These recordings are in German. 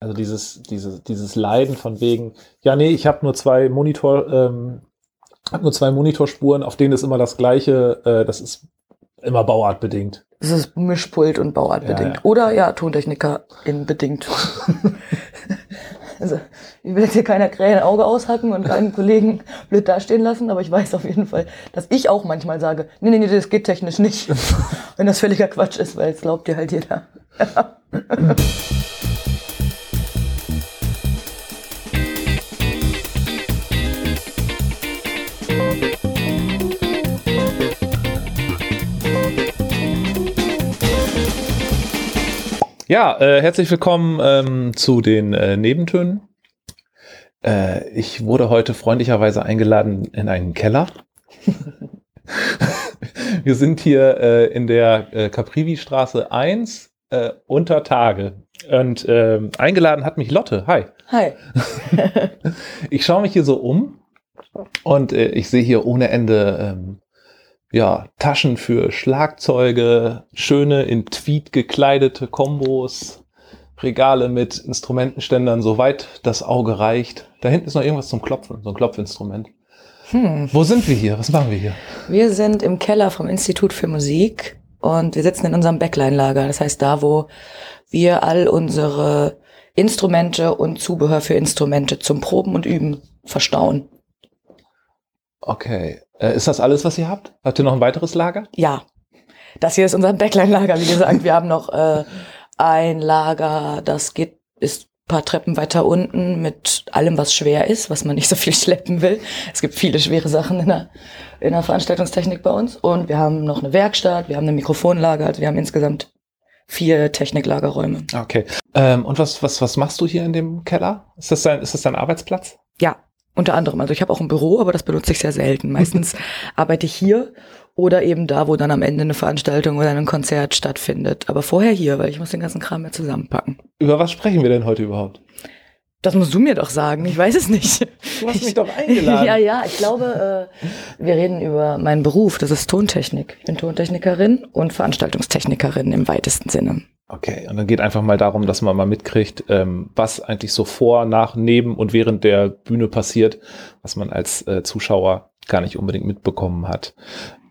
Also dieses, dieses, dieses Leiden von wegen, ja, nee, ich habe nur zwei Monitor, ähm, hab nur zwei Monitorspuren, auf denen ist immer das gleiche, äh, das ist immer bauartbedingt. Das ist Mischpult und Bauartbedingt. Ja, ja. Oder ja, Tontechniker in bedingt. also, ich will jetzt hier keiner Krähe ein Auge aushacken und keinen Kollegen blöd dastehen lassen, aber ich weiß auf jeden Fall, dass ich auch manchmal sage, nee, nee, nee, das geht technisch nicht. Wenn das völliger Quatsch ist, weil es glaubt dir halt jeder. Ja, äh, herzlich willkommen ähm, zu den äh, Nebentönen. Äh, ich wurde heute freundlicherweise eingeladen in einen Keller. Wir sind hier äh, in der äh, Caprivi-Straße 1 äh, unter Tage. Und ähm, eingeladen hat mich Lotte. Hi. Hi. Ich schaue mich hier so um und äh, ich sehe hier ohne Ende ähm, ja, Taschen für Schlagzeuge, schöne in Tweed gekleidete Kombos, Regale mit Instrumentenständern, soweit das Auge reicht. Da hinten ist noch irgendwas zum Klopfen, so ein Klopfinstrument. Hm. Wo sind wir hier? Was machen wir hier? Wir sind im Keller vom Institut für Musik und wir sitzen in unserem Backline-Lager. Das heißt, da, wo wir all unsere Instrumente und Zubehör für Instrumente zum Proben und Üben verstauen. Okay. Äh, ist das alles, was ihr habt? Habt ihr noch ein weiteres Lager? Ja, das hier ist unser Backline-Lager. Wie gesagt, wir haben noch äh, ein Lager, das geht, ist ein paar Treppen weiter unten mit allem, was schwer ist, was man nicht so viel schleppen will. Es gibt viele schwere Sachen in der, in der Veranstaltungstechnik bei uns. Und wir haben noch eine Werkstatt, wir haben ein Mikrofonlager, also wir haben insgesamt vier Techniklagerräume. Okay. Ähm, und was, was, was machst du hier in dem Keller? Ist das dein, ist das dein Arbeitsplatz? Ja, unter anderem. Also ich habe auch ein Büro, aber das benutze ich sehr selten. Meistens arbeite ich hier oder eben da, wo dann am Ende eine Veranstaltung oder ein Konzert stattfindet. Aber vorher hier, weil ich muss den ganzen Kram ja zusammenpacken. Über was sprechen wir denn heute überhaupt? Das musst du mir doch sagen, ich weiß es nicht. Du hast mich doch eingeladen. Ja, ja, ich glaube, äh, wir reden über meinen Beruf, das ist Tontechnik. Ich bin Tontechnikerin und Veranstaltungstechnikerin im weitesten Sinne. Okay, und dann geht einfach mal darum, dass man mal mitkriegt, ähm, was eigentlich so vor, nach, neben und während der Bühne passiert, was man als äh, Zuschauer gar nicht unbedingt mitbekommen hat.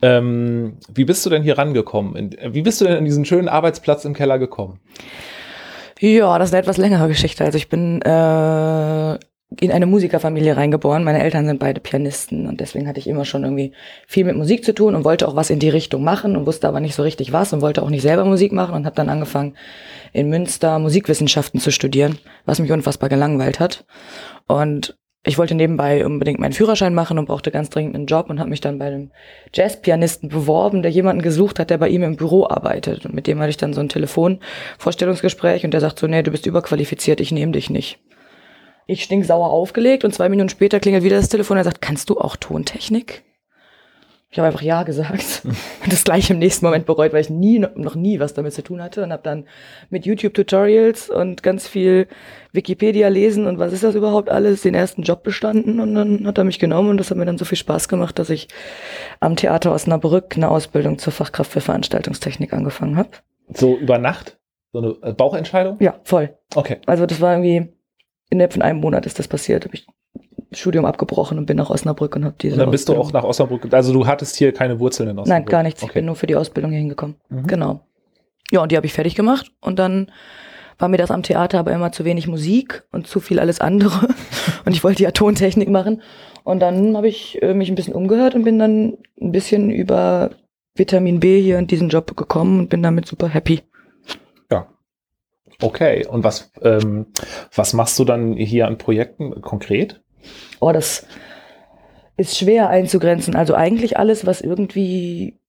Ähm, wie bist du denn hier rangekommen? In, wie bist du denn an diesen schönen Arbeitsplatz im Keller gekommen? Ja, das ist eine etwas längere Geschichte. Also ich bin äh, in eine Musikerfamilie reingeboren. Meine Eltern sind beide Pianisten und deswegen hatte ich immer schon irgendwie viel mit Musik zu tun und wollte auch was in die Richtung machen und wusste aber nicht so richtig was und wollte auch nicht selber Musik machen und habe dann angefangen in Münster Musikwissenschaften zu studieren, was mich unfassbar gelangweilt hat. Und ich wollte nebenbei unbedingt meinen Führerschein machen und brauchte ganz dringend einen Job und habe mich dann bei einem Jazzpianisten beworben, der jemanden gesucht hat, der bei ihm im Büro arbeitet. Und mit dem hatte ich dann so ein Telefonvorstellungsgespräch und der sagt so, nee, du bist überqualifiziert, ich nehme dich nicht. Ich stinksauer aufgelegt und zwei Minuten später klingelt wieder das Telefon und er sagt, kannst du auch Tontechnik? Ich habe einfach ja gesagt und das gleich im nächsten Moment bereut, weil ich nie noch nie was damit zu tun hatte und habe dann mit YouTube Tutorials und ganz viel Wikipedia lesen und was ist das überhaupt alles den ersten Job bestanden und dann hat er mich genommen und das hat mir dann so viel Spaß gemacht, dass ich am Theater Osnabrück eine Ausbildung zur Fachkraft für Veranstaltungstechnik angefangen habe. So über Nacht? So eine äh, Bauchentscheidung? Ja, voll. Okay. Also das war irgendwie innerhalb von einem Monat ist das passiert. Habe ich Studium abgebrochen und bin nach Osnabrück und habe diese. Und dann bist du Ausbildung- auch nach Osnabrück. Also du hattest hier keine Wurzeln in Osnabrück? Nein, gar nichts. Ich Okay. bin nur für die Ausbildung hier hingekommen. Mhm. Genau. Ja, und die habe ich fertig gemacht. Und dann war mir das am Theater aber immer zu wenig Musik und zu viel alles andere. und ich wollte ja Tontechnik machen. Und dann habe ich äh, mich ein bisschen umgehört und bin dann ein bisschen über Vitamin B hier in diesen Job gekommen und bin damit super happy. Okay, und was, ähm, was machst du dann hier an Projekten konkret? Oh, das ist schwer einzugrenzen. Also eigentlich alles, was irgendwie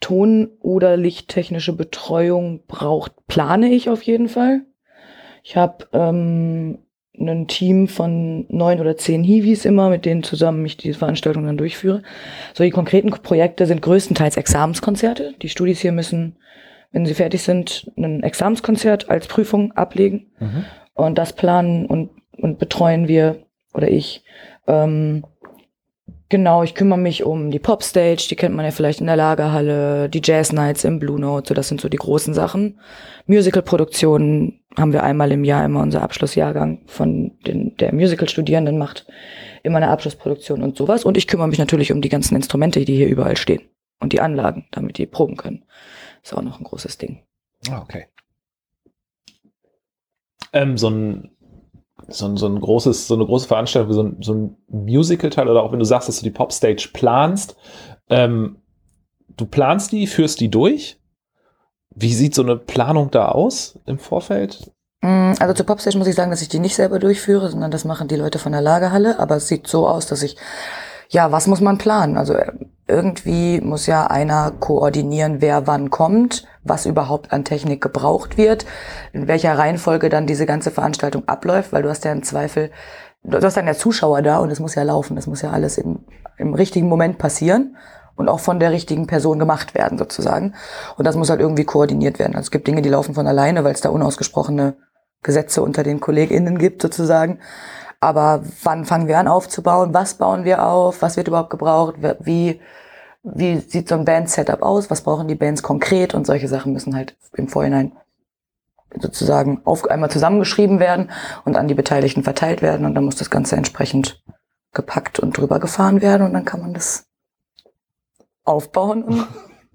Ton- oder lichttechnische Betreuung braucht, plane ich auf jeden Fall. Ich habe ähm, ein Team von neun oder zehn Hiwis immer, mit denen zusammen ich diese Veranstaltung dann durchführe. So die konkreten Projekte sind größtenteils Examenskonzerte. Die Studis hier müssen, wenn sie fertig sind, ein Examenskonzert als Prüfung ablegen. Mhm. Und das planen und, und betreuen wir oder ich. Ähm, genau, ich kümmere mich um die Popstage, die kennt man ja vielleicht in der Lagerhalle, die Jazz Nights im Blue Note, so das sind so die großen Sachen. Musical-Produktionen haben wir einmal im Jahr immer unser Abschlussjahrgang von den, der Musical-Studierenden macht immer eine Abschlussproduktion und sowas. Und ich kümmere mich natürlich um die ganzen Instrumente, die hier überall stehen und die Anlagen, damit die proben können. Ist auch noch ein großes Ding. Ah, okay. Ähm, so ein so ein, so ein großes, so eine große Veranstaltung, so ein, so ein Musical-Teil oder auch wenn du sagst, dass du die Popstage planst, ähm, du planst die, führst die durch. Wie sieht so eine Planung da aus im Vorfeld? Mm, also zur Popstage muss ich sagen, dass ich die nicht selber durchführe, sondern das machen die Leute von der Lagerhalle. Aber es sieht so aus, dass ich, ja, was muss man planen? Also irgendwie muss ja einer koordinieren, wer wann kommt, was überhaupt an Technik gebraucht wird, in welcher Reihenfolge dann diese ganze Veranstaltung abläuft, weil du hast ja im Zweifel, du hast dann ja Zuschauer da und es muss ja laufen, das muss ja alles im, im richtigen Moment passieren und auch von der richtigen Person gemacht werden sozusagen. Und das muss halt irgendwie koordiniert werden. Also es gibt Dinge, die laufen von alleine, weil es da unausgesprochene Gesetze unter den KollegInnen gibt sozusagen. Aber wann fangen wir an aufzubauen? Was bauen wir auf? Was wird überhaupt gebraucht? Wie, wie sieht so ein Band-Setup aus? Was brauchen die Bands konkret? Und solche Sachen müssen halt im Vorhinein sozusagen auf einmal zusammengeschrieben werden und an die Beteiligten verteilt werden. Und dann muss das Ganze entsprechend gepackt und drüber gefahren werden. Und dann kann man das aufbauen und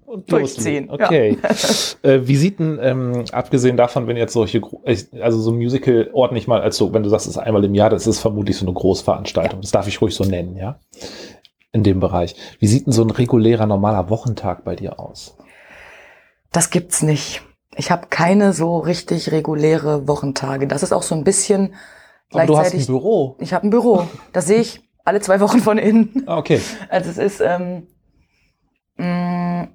und durchziehen. Okay. Ja. äh, wie sieht denn, ähm, abgesehen davon, wenn jetzt solche, also so ein Musical-Ort nicht mal als so, wenn du sagst, es ist einmal im Jahr, das ist vermutlich so eine Großveranstaltung. Ja. Das darf ich ruhig so nennen, ja? In dem Bereich. Wie sieht denn so ein regulärer, normaler Wochentag bei dir aus? Das gibt's nicht. Ich habe keine so richtig reguläre Wochentage. Das ist auch so ein bisschen Aber du hast ein Büro. Ich habe ein Büro. Das sehe ich alle zwei Wochen von innen. Ah, okay. Also es ist ähm, mh, mm,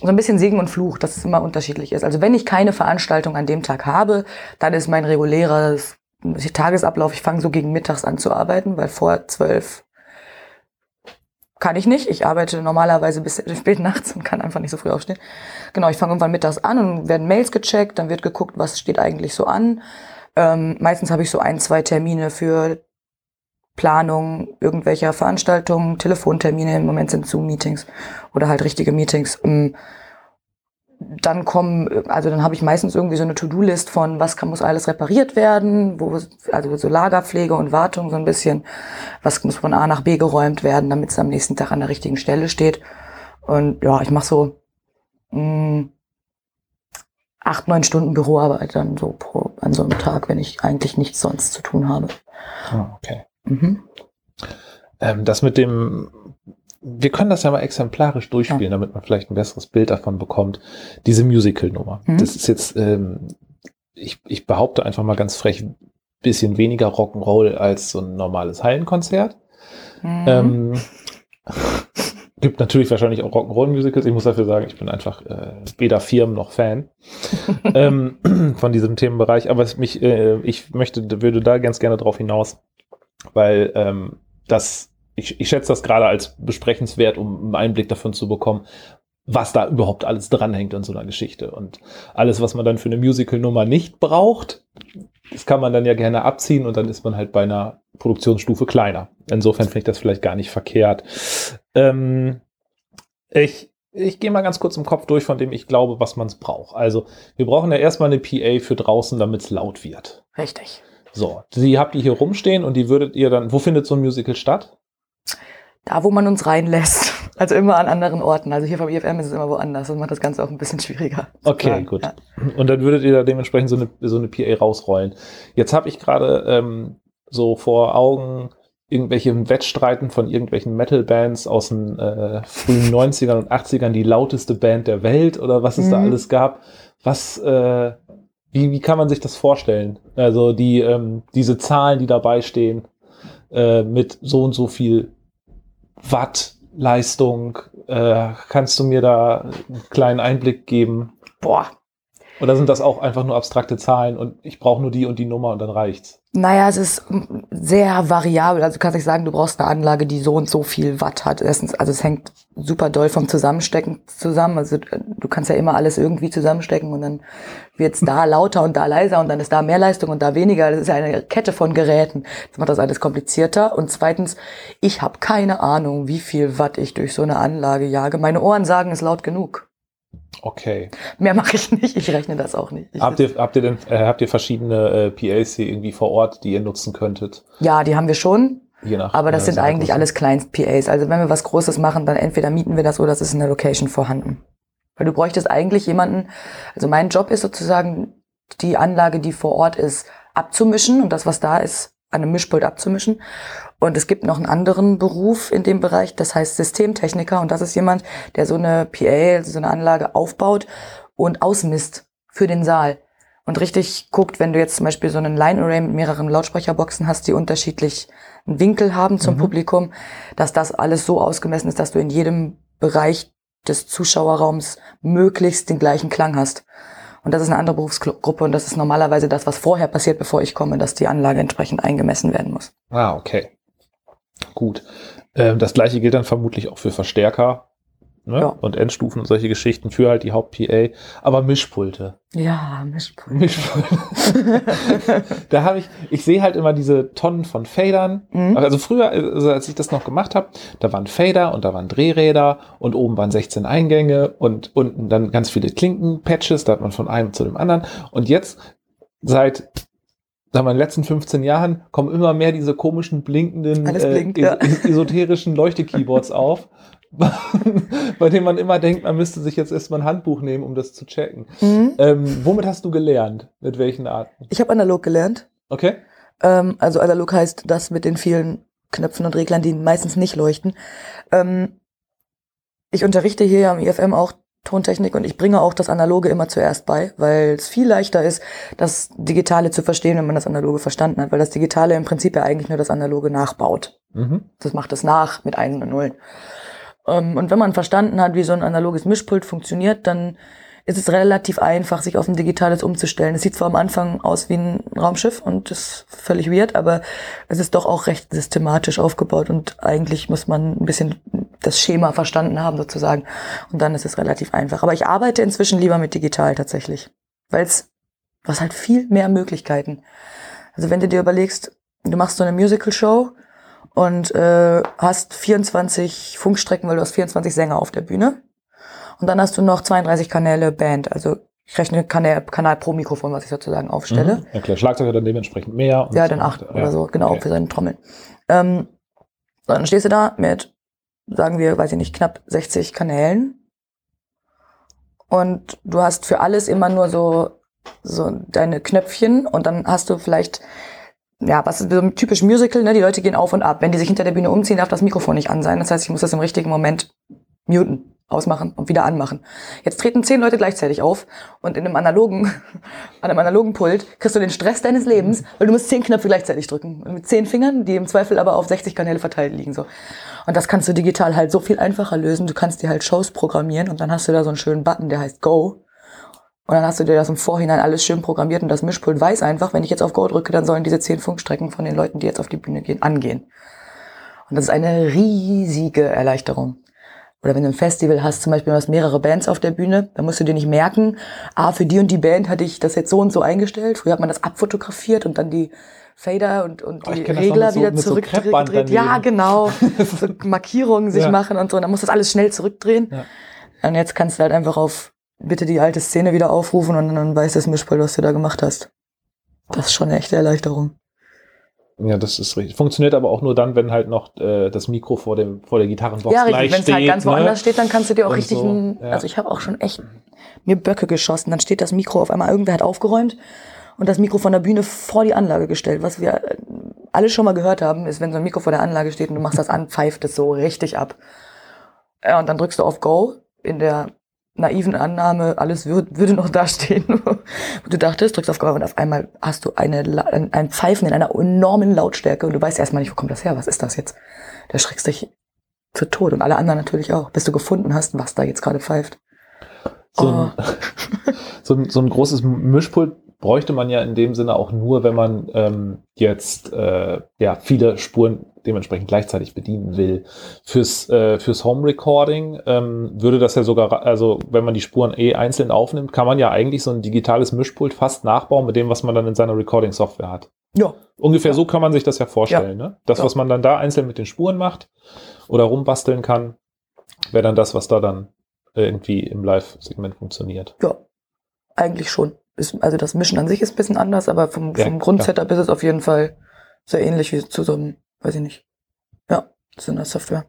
so ein bisschen Segen und Fluch, dass es immer unterschiedlich ist. Also wenn ich keine Veranstaltung an dem Tag habe, dann ist mein regulärer Tagesablauf, ich fange so gegen mittags an zu arbeiten, weil vor zwölf kann ich nicht. Ich arbeite normalerweise bis spät nachts und kann einfach nicht so früh aufstehen. Genau, ich fange irgendwann mittags an und werden Mails gecheckt, dann wird geguckt, was steht eigentlich so an. Ähm, meistens habe ich so ein, zwei Termine für Planung irgendwelcher Veranstaltungen, Telefontermine, im Moment sind Zoom-Meetings oder halt richtige Meetings. Ähm, dann kommen, also dann habe ich meistens irgendwie so eine To-Do-List von, was kann, muss alles repariert werden, wo, also so Lagerpflege und Wartung so ein bisschen, was muss von A nach B geräumt werden, damit es am nächsten Tag an der richtigen Stelle steht. Und ja, ich mache so mh, hm, acht, neun Stunden Büroarbeit dann so pro, an so einem Tag, wenn ich eigentlich nichts sonst zu tun habe. Oh, okay. Mhm. Ähm, das mit dem, wir können das ja mal exemplarisch durchspielen, ja. damit man vielleicht ein besseres Bild davon bekommt. Diese Musical-Nummer. Mhm. Das ist jetzt, ähm, ich, ich behaupte einfach mal ganz frech, bisschen weniger Rock'n'Roll als so ein normales Hallenkonzert. Mhm. Ähm, gibt natürlich wahrscheinlich auch Rock'n'Roll-Musicals. Ich muss dafür sagen, ich bin einfach äh, weder Firmen noch Fan ähm, von diesem Themenbereich. Aber mich, äh, ich möchte, würde da ganz gerne drauf hinaus, weil ähm, das, ich, ich schätze das gerade als besprechenswert, um einen Einblick davon zu bekommen, was da überhaupt alles dranhängt an so einer Geschichte. Und alles, was man dann für eine Musical-Nummer nicht braucht, das kann man dann ja gerne abziehen und dann ist man halt bei einer Produktionsstufe kleiner. Insofern finde ich das vielleicht gar nicht verkehrt. Ähm, ich ich gehe mal ganz kurz im Kopf durch, von dem ich glaube, was man braucht. Also, wir brauchen ja erstmal eine PA für draußen, damit es laut wird. Richtig. So, die habt ihr hier rumstehen und die würdet ihr dann, wo findet so ein Musical statt? Da, wo man uns reinlässt. Also immer an anderen Orten. Also hier vom IFM ist es immer woanders und macht das Ganze auch ein bisschen schwieriger. Okay, gut. Ja. Und dann würdet ihr da dementsprechend so eine, so eine PA rausrollen. Jetzt habe ich gerade ähm, so vor Augen irgendwelche Wettstreiten von irgendwelchen Metal-Bands aus den äh, frühen 90ern und 80ern, die lauteste Band der Welt oder was es mhm. da alles gab. Was, äh, wie, wie kann man sich das vorstellen? Also die, ähm, diese Zahlen, die dabei stehen, äh, mit so und so viel Watt Leistung, äh, kannst du mir da einen kleinen Einblick geben? Boah. Oder sind das auch einfach nur abstrakte Zahlen und ich brauche nur die und die Nummer und dann reicht's? Naja, es ist sehr variabel. Also du kannst nicht sagen, du brauchst eine Anlage, die so und so viel Watt hat. Erstens, also es hängt super doll vom Zusammenstecken zusammen. Also du kannst ja immer alles irgendwie zusammenstecken und dann wird's da lauter und da leiser und dann ist da mehr Leistung und da weniger. Das ist ja eine Kette von Geräten. Das macht das alles komplizierter. Und zweitens, ich habe keine Ahnung, wie viel Watt ich durch so eine Anlage jage. Meine Ohren sagen, es laut genug. Okay. Mehr mache ich nicht, ich rechne das auch nicht. Ich Habt ihr, habt ihr denn, äh, habt ihr verschiedene äh, PAs hier irgendwie vor Ort, die ihr nutzen könntet? ja, die haben wir schon, Je nach, aber das äh, sind eigentlich Größe? alles Kleinst-PAs. Also wenn wir was Großes machen, dann entweder mieten wir das oder es ist in der Location vorhanden. Weil du bräuchtest eigentlich jemanden, also mein Job ist sozusagen, die Anlage, die vor Ort ist, abzumischen und das, was da ist, an einem Mischpult abzumischen. Und es gibt noch einen anderen Beruf in dem Bereich, das heißt Systemtechniker und das ist jemand, der so eine PA, also so eine Anlage aufbaut und ausmisst für den Saal. Und richtig guckt, wenn du jetzt zum Beispiel so einen Line-Array mit mehreren Lautsprecherboxen hast, die unterschiedlich einen Winkel haben zum Mhm. Publikum, dass das alles so ausgemessen ist, dass du in jedem Bereich des Zuschauerraums möglichst den gleichen Klang hast. Und das ist eine andere Berufsgruppe und das ist normalerweise das, was vorher passiert, bevor ich komme, dass die Anlage entsprechend eingemessen werden muss. Ah, okay. Gut. Ähm, das gleiche gilt dann vermutlich auch für Verstärker ne? Ja. und Endstufen und solche Geschichten für halt die Haupt-PA. Aber Mischpulte. Ja, Mischpult. Mischpulte. da habe ich, ich sehe halt immer diese Tonnen von Fadern. Mhm. Also früher, also als ich das noch gemacht habe, da waren Fader und da waren Drehräder und oben waren 16 Eingänge und unten dann ganz viele Klinken-Patches, da hat man von einem zu dem anderen. Und jetzt, seit sagen wir, in den letzten 15 Jahren, kommen immer mehr diese komischen blinkenden, Alles blinkt, ja. es- esoterischen Leuchtekeyboards auf, bei denen man immer denkt, man müsste sich jetzt erstmal ein Handbuch nehmen, um das zu checken. Mhm. Ähm, womit hast du gelernt? Mit welchen Arten? Ich habe analog gelernt. Okay? Ähm, also analog heißt das mit den vielen Knöpfen und Reglern, die meistens nicht leuchten. Ähm, ich unterrichte hier am IFM auch Tontechnik und ich bringe auch das Analoge immer zuerst bei, weil es viel leichter ist, das Digitale zu verstehen, wenn man das Analoge verstanden hat, weil das Digitale im Prinzip ja eigentlich nur das Analoge nachbaut. Mhm. Das macht es nach mit Einen und Nullen. Ähm, und wenn man verstanden hat, wie so ein analoges Mischpult funktioniert, dann ist es relativ einfach, sich auf ein digitales umzustellen. Es sieht zwar am Anfang aus wie ein Raumschiff und ist völlig weird, aber es ist doch auch recht systematisch aufgebaut und eigentlich muss man ein bisschen das Schema verstanden haben sozusagen und dann ist es relativ einfach. Aber ich arbeite inzwischen lieber mit digital tatsächlich, weil es hast halt viel mehr Möglichkeiten. Also wenn du dir überlegst, du machst so eine Musical-Show und äh, hast 24 Funkstrecken, weil du hast 24 Sänger auf der Bühne. Und dann hast du noch 32 Kanäle Band. Also ich rechne Kanal, Kanal pro Mikrofon, was ich sozusagen aufstelle. Mhm. Ja klar, Schlagzeuger dann dementsprechend mehr. und Ja, dann acht oder Ja, so, genau, okay. für seine Trommeln. Ähm, dann stehst du da mit, sagen wir, weiß ich nicht, knapp 60 Kanälen. Und du hast für alles immer nur so, so deine Knöpfchen und dann hast du vielleicht, ja, was ist so ein typisch Musical, ne? Die Leute gehen auf und ab. Wenn die sich hinter der Bühne umziehen, darf das Mikrofon nicht an sein. Das heißt, ich muss das im richtigen Moment muten, ausmachen und wieder anmachen. Jetzt treten zehn Leute gleichzeitig auf und in einem analogen, an einem analogen Pult kriegst du den Stress deines Lebens, weil du musst zehn Knöpfe gleichzeitig drücken. Mit zehn Fingern, die im Zweifel aber auf 60 Kanäle verteilt liegen, so. Und das kannst du digital halt so viel einfacher lösen. Du kannst dir halt Shows programmieren und dann hast du da so einen schönen Button, der heißt Go. Und dann hast du dir das im Vorhinein alles schön programmiert und das Mischpult weiß einfach, wenn ich jetzt auf Go drücke, dann sollen diese zehn Funkstrecken von den Leuten, die jetzt auf die Bühne gehen, angehen. Und das ist eine riesige Erleichterung. Oder wenn du ein Festival hast, zum Beispiel du hast mehrere Bands auf der Bühne, dann musst du dir nicht merken, ah, für die und die Band hatte ich das jetzt so und so eingestellt. Früher hat man das abfotografiert und dann die Fader und, und Oh, die Regler so- wieder mit so ja, genau. so Markierungen sich Ja. machen und so. Und dann musst du das alles schnell zurückdrehen. Ja. Und jetzt kannst du halt einfach auf bitte die alte Szene wieder aufrufen und dann weiß das Mischpult, was du da gemacht hast. Das ist schon eine echte Erleichterung. Ja, das ist richtig. Funktioniert aber auch nur dann, wenn halt noch äh, das Mikro vor, dem, vor der Gitarrenbox ja, gleich richtig. Wenn es halt ganz ne? woanders steht, dann kannst du dir auch Und richtig, so, ein, ja. also ich habe auch schon echt mir Böcke geschossen. Dann steht das Mikro auf einmal, irgendwer hat aufgeräumt und das Mikro von der Bühne vor die Anlage gestellt. Was wir äh, alle schon mal gehört haben, ist, wenn so ein Mikro vor der Anlage steht und du machst das an, pfeift es so richtig ab. Ja, und dann drückst du auf Go in der naiven Annahme, alles würd, würde noch da stehen. Und du dachtest, drückst auf Go und auf einmal hast du eine, ein Pfeifen in einer enormen Lautstärke und du weißt erstmal nicht, wo kommt das her, was ist das jetzt? Da schreckst dich zu Tod und alle anderen natürlich auch, bis du gefunden hast, was da jetzt gerade pfeift. So, Oh. ein, so, ein, so ein großes Mischpult bräuchte man ja in dem Sinne auch nur, wenn man ähm, jetzt äh, ja viele Spuren dementsprechend gleichzeitig bedienen will. Fürs, äh, fürs Home Recording ähm, würde das ja sogar, also wenn man die Spuren eh einzeln aufnimmt, kann man ja eigentlich so ein digitales Mischpult fast nachbauen mit dem, was man dann in seiner Recording-Software hat. Ja, Ungefähr Ja. so kann man sich das ja vorstellen. Ne? Das, Ja. was man dann da einzeln mit den Spuren macht oder rumbasteln kann, wäre dann das, was da dann irgendwie im Live-Segment funktioniert. Ja, eigentlich schon. Ist, also das Mischen an sich ist ein bisschen anders, aber vom, Ja, vom Grundsetup ist es auf jeden Fall sehr ähnlich wie zu so einem, weiß ich nicht. Ja, zu einer Software.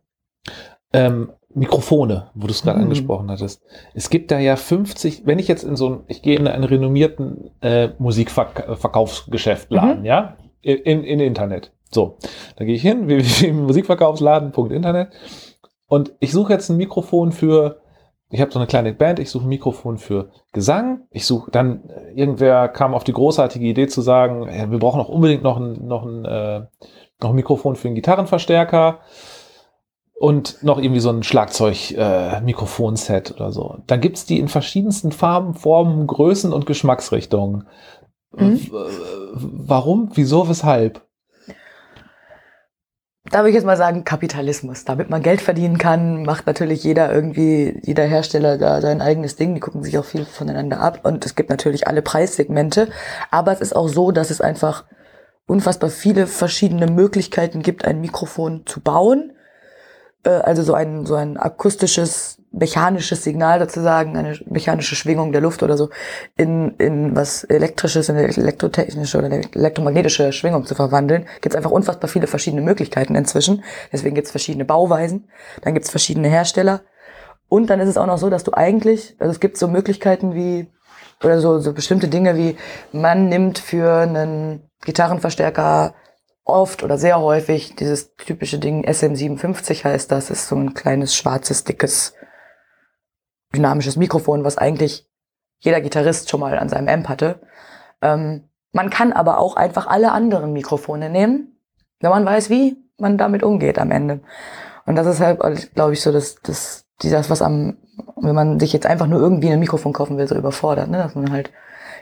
Ähm, Mikrofone, wo du es gerade Mhm. angesprochen hattest. Es gibt da ja 50, wenn ich jetzt in so ein, ich gehe in einen renommierten äh, Musikverkaufsgeschäft Laden, Mhm. ja, in, in Internet. So, da gehe ich hin, www.musikverkaufsladen.internet und ich suche jetzt ein Mikrofon für, ich habe so eine kleine Band, ich suche ein Mikrofon für Gesang, ich suche dann, äh, irgendwer kam auf die großartige Idee zu sagen, ja, wir brauchen auch unbedingt noch ein, noch ein, äh, noch ein Mikrofon für einen Gitarrenverstärker und noch irgendwie so ein Schlagzeug-Mikrofonset oder so. Dann gibt's die in verschiedensten Farben, Formen, Größen und Geschmacksrichtungen. Mhm. Äh, Warum? Wieso? Weshalb? Da würde ich jetzt mal sagen, Kapitalismus. Damit man Geld verdienen kann, macht natürlich jeder irgendwie, jeder Hersteller da sein eigenes Ding. Die gucken sich auch viel voneinander ab. Und es gibt natürlich alle Preissegmente. Aber es ist auch so, dass es einfach unfassbar viele verschiedene Möglichkeiten gibt, ein Mikrofon zu bauen. Äh, Also so ein, so ein akustisches, mechanisches Signal sozusagen, eine mechanische Schwingung der Luft oder so, in, in was elektrisches, in elektrotechnische oder elektromagnetische Schwingung zu verwandeln. Gibt es einfach unfassbar viele verschiedene Möglichkeiten inzwischen. Deswegen gibt es verschiedene Bauweisen, dann gibt es verschiedene Hersteller. Und dann ist es auch noch so, dass du eigentlich, also es gibt so Möglichkeiten wie, oder so, so bestimmte Dinge wie, man nimmt für einen Gitarrenverstärker oft oder sehr häufig dieses typische Ding SM57 heißt das, ist so ein kleines schwarzes, dickes, dynamisches Mikrofon, was eigentlich jeder Gitarrist schon mal an seinem Amp hatte. Ähm, man kann aber auch einfach alle anderen Mikrofone nehmen, wenn man weiß, wie man damit umgeht am Ende. Und das ist halt, glaube ich, so, dass das, das, was am, wenn man sich jetzt einfach nur irgendwie ein Mikrofon kaufen will, so überfordert, ne? dass man halt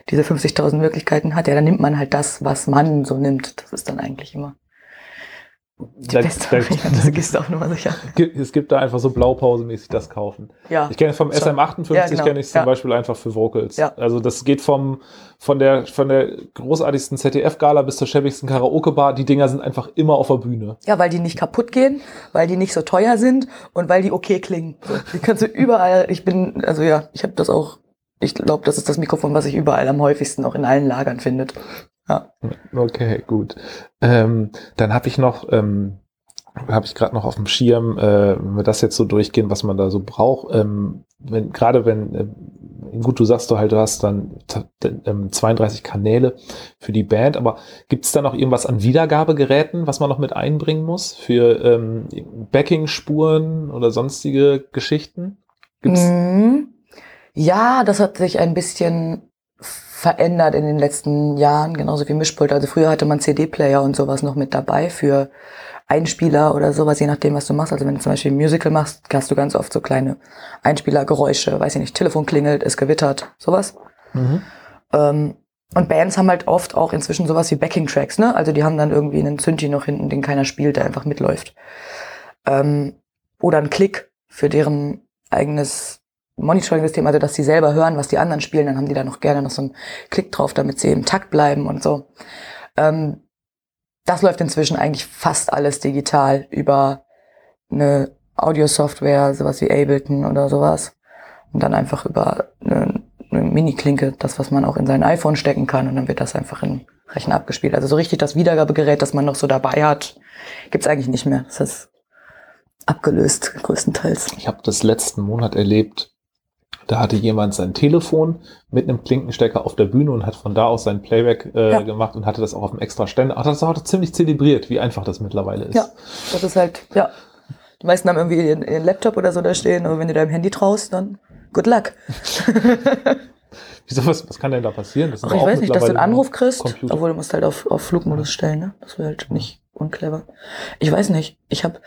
diese 50.000 Möglichkeiten hat, ja, dann nimmt man halt das, was man so nimmt. Das ist dann eigentlich immer die Da- beste da- Variante. Das gehst du auf Nummer sicher. Es gibt da einfach so Blaupausemäßig das kaufen. Ja. Ich kenne vom Schon. SM58 Ja, genau. kenne ich zum Ja. Beispiel einfach für Vocals. Ja. Also das geht vom von der von der großartigsten ZDF-Gala bis zur schäbigsten Karaoke-Bar. Die Dinger sind einfach immer auf der Bühne. Ja, weil die nicht kaputt gehen, weil die nicht so teuer sind und weil die okay klingen. Die kannst du überall, ich bin, also ja, ich habe das auch, ich glaube, das ist das Mikrofon, was sich überall am häufigsten auch in allen Lagern findet. Okay, gut. Ähm, dann habe ich noch, ähm, habe ich gerade noch auf dem Schirm, äh, wenn wir das jetzt so durchgehen, was man da so braucht. Ähm, wenn gerade wenn äh, gut, du sagst du halt, du hast dann t- t- ähm, 32 Kanäle für die Band, aber gibt es da noch irgendwas an Wiedergabegeräten, was man noch mit einbringen muss für ähm, Backing-Spuren oder sonstige Geschichten? Gibt's? Mhm. Ja, das hat sich ein bisschen verändert in den letzten Jahren, genauso wie Mischpult. Also früher hatte man CD-Player und sowas noch mit dabei für Einspieler oder sowas, je nachdem, was du machst. Also wenn du zum Beispiel ein Musical machst, hast du ganz oft so kleine Einspielergeräusche, weiß ich nicht, Telefon klingelt, es gewittert, sowas. Mhm. Ähm, und Bands haben halt oft auch inzwischen sowas wie Backing-Tracks, ne? Also die haben dann irgendwie einen Synthi noch hinten, den keiner spielt, der einfach mitläuft. Ähm, oder einen Klick für deren eigenes Monitoring-System, also dass sie selber hören, was die anderen spielen, dann haben die da noch gerne noch so einen Klick drauf, damit sie im Takt bleiben und so. Ähm, das läuft inzwischen eigentlich fast alles digital über eine Audio-Software, sowas wie Ableton oder sowas. Und dann einfach über eine, eine Mini-Klinke, das, was man auch in sein iPhone stecken kann, und dann wird das einfach in Rechner abgespielt. Also so richtig das Wiedergabegerät, das man noch so dabei hat, gibt's eigentlich nicht mehr. Das ist abgelöst, größtenteils. Ich habe das letzten Monat erlebt. Da hatte jemand sein Telefon mit einem Klinkenstecker auf der Bühne und hat von da aus sein Playback äh, Ja. gemacht und hatte das auch auf dem extra Ständer. Hat das auch ziemlich zelebriert, wie einfach das mittlerweile ist. Ja. Das ist halt, ja. Die meisten haben irgendwie ihren, ihren Laptop oder so da stehen, aber wenn du deinem Handy traust, dann good luck. Wieso, was, was kann denn da passieren? Das Ach, ich weiß nicht, dass du einen Anruf kriegst, Computer. obwohl du musst halt auf, auf Flugmodus stellen, ne? Das wäre halt nicht unclever. Ich weiß nicht. Ich habe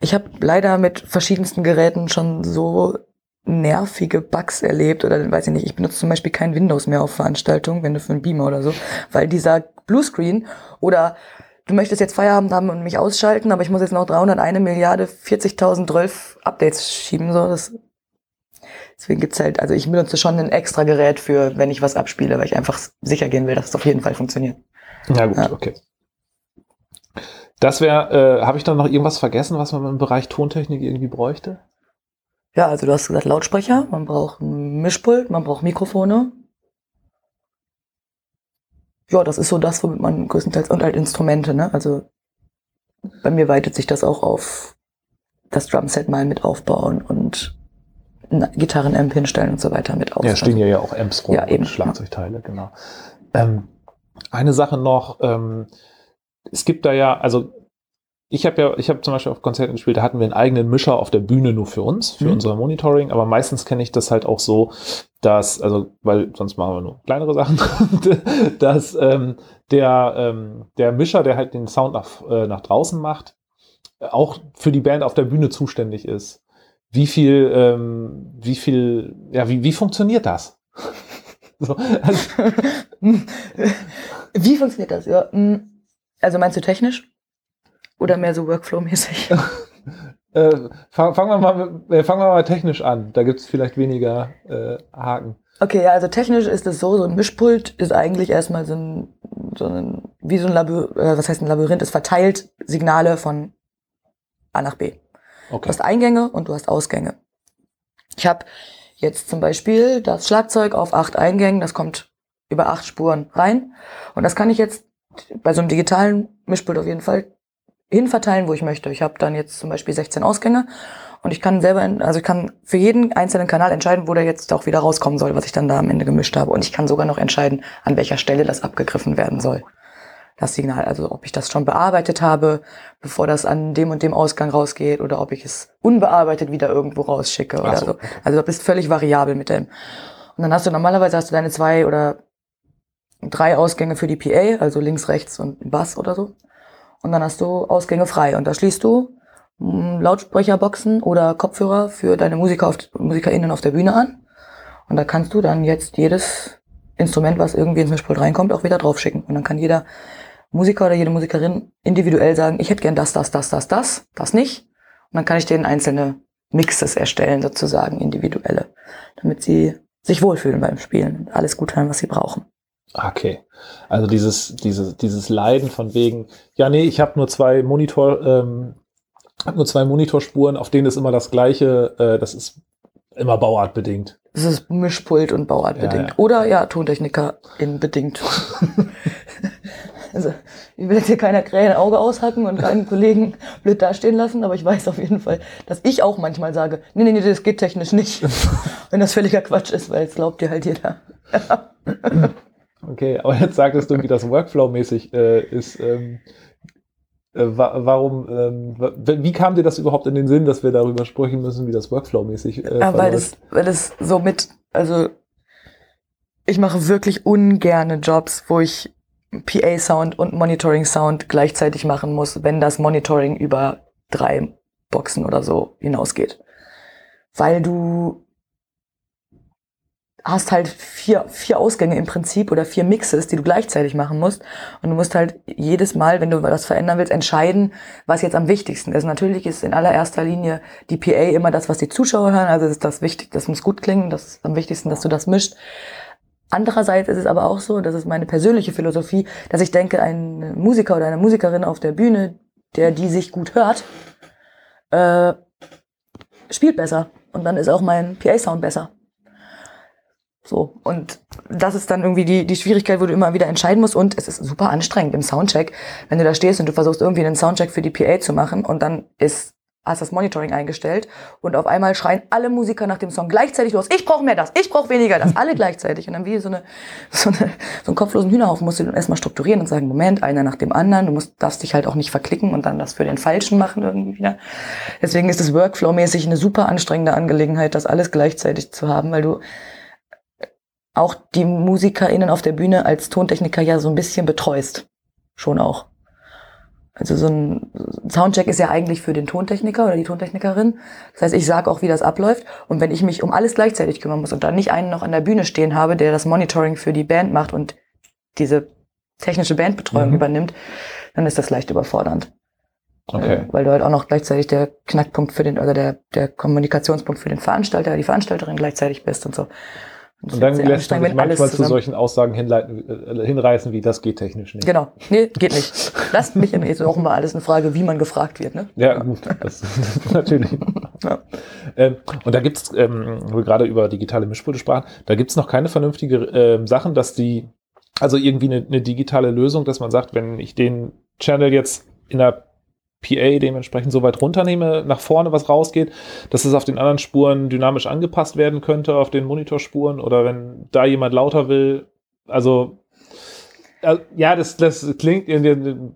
ich hab leider mit verschiedensten Geräten schon so nervige Bugs erlebt oder weiß ich nicht. Ich benutze zum Beispiel kein Windows mehr auf Veranstaltungen, wenn du für einen Beamer oder so, weil dieser Bluescreen oder du möchtest jetzt Feierabend haben und mich ausschalten, aber ich muss jetzt noch 301 Milliarde 40.000 12 Updates schieben, so das Deswegen gibt's halt, also ich benutze schon ein extra Gerät für, wenn ich was abspiele, weil ich einfach sicher gehen will, dass es auf jeden Fall funktioniert. Ja, gut, Ja. okay. Das wäre, äh, habe ich dann noch irgendwas vergessen, was man im Bereich Tontechnik irgendwie bräuchte? Ja, also du hast gesagt Lautsprecher, man braucht ein Mischpult, man braucht Mikrofone. Ja, das ist so das, womit man größtenteils und halt Instrumente, ne? Also bei mir weitet sich das auch auf das Drumset mal mit aufbauen und Gitarren-Amp hinstellen und so weiter mit auf. Ja, stehen ja ja auch Amps rum Ja, eben, Schlagzeugteile, genau. Ähm, eine Sache noch, ähm, es gibt da ja, also ich habe ja, ich habe zum Beispiel auf Konzerten gespielt, da hatten wir einen eigenen Mischer auf der Bühne nur für uns, für Mhm. unser Monitoring, aber meistens kenne ich das halt auch so, dass, also, weil sonst machen wir nur kleinere Sachen, dass ähm, der, ähm, der Mischer, der halt den Sound nach, äh, nach draußen macht, auch für die Band auf der Bühne zuständig ist. Wie viel, ähm, wie viel, ja, wie, wie funktioniert das? so, also, Wie funktioniert das? Ja, mm, also meinst du technisch? Oder mehr so Workflow-mäßig? äh, fangen fangen wir, mal, äh, wir mal technisch an. Da gibt es vielleicht weniger äh, Haken. Okay, ja, also technisch ist es so, so ein Mischpult ist eigentlich erstmal so ein, so ein wie so ein Labyrinth, äh, was heißt ein Labyrinth, es verteilt Signale von A nach B. Du Okay. hast Eingänge und du hast Ausgänge. Ich habe jetzt zum Beispiel das Schlagzeug auf acht Eingängen, das kommt über acht Spuren rein. Und das kann ich jetzt bei so einem digitalen Mischpult auf jeden Fall hinverteilen, wo ich möchte. Ich habe dann jetzt zum Beispiel 16 Ausgänge und ich kann selber, also ich kann für jeden einzelnen Kanal entscheiden, wo der jetzt auch wieder rauskommen soll, was ich dann da am Ende gemischt habe. Und ich kann sogar noch entscheiden, an welcher Stelle das abgegriffen werden soll. Das Signal, also ob ich das schon bearbeitet habe, bevor das an dem und dem Ausgang rausgeht, oder ob ich es unbearbeitet wieder irgendwo rausschicke oder so, so. Also du bist völlig variabel mit dem. Und dann hast du normalerweise hast du deine zwei oder drei Ausgänge für die PA, also links, rechts und Bass oder so. Und dann hast du Ausgänge frei. Und da schließt du mh, Lautsprecherboxen oder Kopfhörer für deine Musiker auf, MusikerInnen auf der Bühne an. Und da kannst du dann jetzt jedes Instrument, was irgendwie ins Mischpult reinkommt, auch wieder draufschicken. Und dann kann jeder Musiker oder jede Musikerin individuell sagen, ich hätte gern das, das, das, das, das, das nicht. Und dann kann ich denen einzelne Mixes erstellen, sozusagen individuelle, damit sie sich wohlfühlen beim Spielen und alles gut hören, was sie brauchen. Okay. Also dieses, dieses, dieses Leiden von wegen, ja, nee, ich habe nur zwei Monitor, ähm, hab nur zwei Monitorspuren, auf denen ist immer das gleiche, äh, das ist immer bauartbedingt. Das ist Mischpult und Bauart Ja, bedingt. ja. Oder ja, Tontechniker in bedingt. also, ich will jetzt hier keiner Krähen ein Auge aushacken und keinen Kollegen blöd dastehen lassen, aber ich weiß auf jeden Fall, dass ich auch manchmal sage, nee, nee, nee, das geht technisch nicht. Wenn das völliger Quatsch ist, weil es glaubt dir halt jeder. Okay, aber jetzt sagtest du, wie das Workflow-mäßig äh, ist. Ähm, äh, wa warum, ähm, wie kam dir das überhaupt in den Sinn, dass wir darüber sprechen müssen, wie das Workflow-mäßig äh, Ja, weil das, weil das so mit, also ich mache wirklich ungerne Jobs, wo ich PA-Sound und Monitoring-Sound gleichzeitig machen muss, wenn das Monitoring über drei Boxen oder so hinausgeht. Weil du hast halt vier, vier Ausgänge im Prinzip oder vier Mixes, die du gleichzeitig machen musst. Und du musst halt jedes Mal, wenn du was verändern willst, entscheiden, was jetzt am wichtigsten ist. Natürlich ist in allererster Linie die PA immer das, was die Zuschauer hören. Also ist das wichtig, das muss gut klingen. Das ist am wichtigsten, dass du das mischt. Andererseits ist es aber auch so, das ist meine persönliche Philosophie, dass ich denke, ein Musiker oder eine Musikerin auf der Bühne, der die sich gut hört, äh, spielt besser. Und dann ist auch mein PA-Sound besser. So, und das ist dann irgendwie die, die Schwierigkeit, wo du immer wieder entscheiden musst. Und es ist super anstrengend im Soundcheck, wenn du da stehst und du versuchst irgendwie einen Soundcheck für die PA zu machen und dann ist, hast das Monitoring eingestellt und auf einmal schreien alle Musiker nach dem Song gleichzeitig los. Ich brauche mehr das, ich brauche weniger das, alle gleichzeitig. Und dann wie so, eine, so, eine, so einen kopflosen Hühnerhaufen musst du dann erstmal strukturieren und sagen, Moment, einer nach dem anderen. Du musst, darfst dich halt auch nicht verklicken und dann das für den Falschen machen irgendwie wieder. Deswegen ist es Workflow-mäßig eine super anstrengende Angelegenheit, das alles gleichzeitig zu haben, weil du auch die MusikerInnen auf der Bühne als Tontechniker ja so ein bisschen betreust. Schon auch. Also so ein Soundcheck ist ja eigentlich für den Tontechniker oder die Tontechnikerin. Das heißt, ich sage auch, wie das abläuft. Und wenn ich mich um alles gleichzeitig kümmern muss und dann nicht einen noch an der Bühne stehen habe, der das Monitoring für die Band macht und diese technische Bandbetreuung Mhm. übernimmt, dann ist das leicht überfordernd. Okay. Äh, Weil du halt auch noch gleichzeitig der Knackpunkt für den, oder der, der Kommunikationspunkt für den Veranstalter, die Veranstalterin gleichzeitig bist und so. Und dann lässt man sich manchmal zu solchen Aussagen hinleiten, äh, hinreißen, wie das geht technisch nicht. Genau. Nee, geht nicht. Lasst mich in, ist auch immer alles eine Frage, wie man gefragt wird, ne? Ja, gut, das, das natürlich. Ja. Ähm, und da gibt's, ähm, wo wir gerade über digitale Mischpulte sprachen, da gibt's noch keine vernünftige ähm, Sachen, dass die, also irgendwie eine, eine digitale Lösung, dass man sagt, wenn ich den Channel jetzt in der PA dementsprechend so weit runternehme, nach vorne was rausgeht, dass es auf den anderen Spuren dynamisch angepasst werden könnte, auf den Monitorspuren oder wenn da jemand lauter will. Also, äh, ja, das, das klingt,